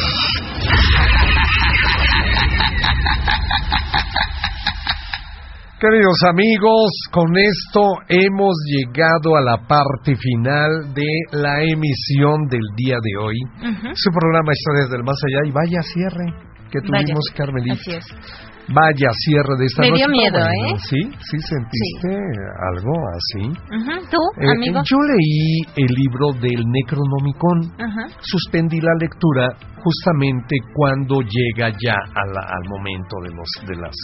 Queridos amigos, con esto hemos llegado a la parte final de la emisión del día de hoy. Su programa Historias del Más Allá y vaya cierre que tuvimos, Vaya, Carmelita. Así es. Vaya cierre de esta Me noche. dio pero miedo, bueno, ¿eh? Sí, sí sentiste algo así. ¿Tú, Eh, amigo? yo leí el libro del Necronomicon. Suspendí la lectura justamente cuando llega ya a la- al momento de los de las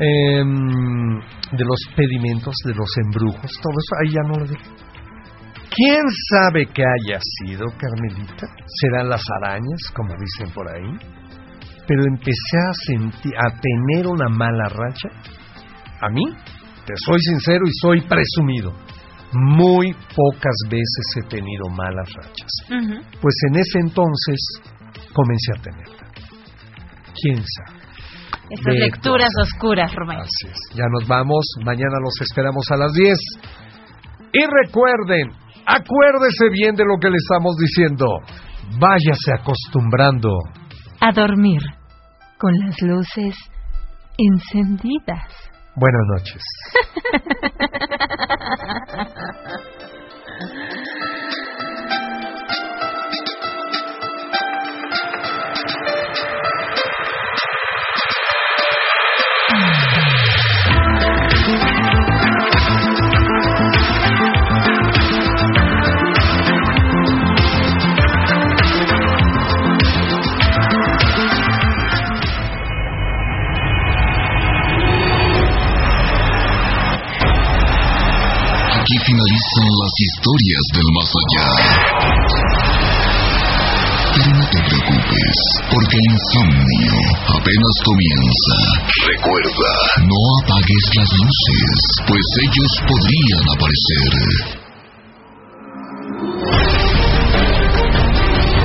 em, de los pedimentos, de los embrujos, todo eso ahí ya no lo dejé. ¿Quién sabe qué haya sido, Carmelita? ¿Serán las arañas, como dicen por ahí? Pero empecé a sentir, a tener una mala racha. A mí, te soy sincero y soy presumido. Muy pocas veces he tenido malas rachas. Pues en ese entonces comencé a tenerla. ¿Quién sabe? A lecturas oscuras, Rubén. Así es. Ya nos vamos. Mañana los esperamos a las 10. Y recuerden, acuérdese bien de lo que le estamos diciendo. Váyase acostumbrando. A dormir con las luces encendidas. Buenas noches. Aquí finalizan las historias del más allá. Pero no te preocupes, porque el insomnio apenas comienza. Recuerda, no apagues las luces, pues ellos podrían aparecer.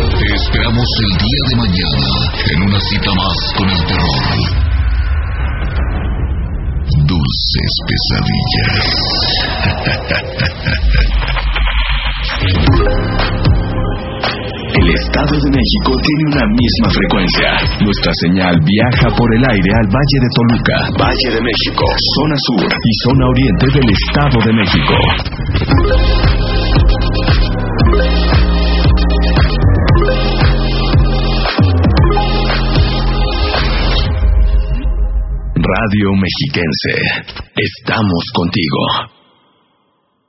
Te esperamos el día de mañana en una cita más con el terror. Dulces pesadillas. El Estado de México tiene una misma frecuencia. Nuestra señal viaja por el aire al Valle de Toluca, Valle de México, zona sur y zona oriente del Estado de México. Radio Mexiquense. Estamos contigo.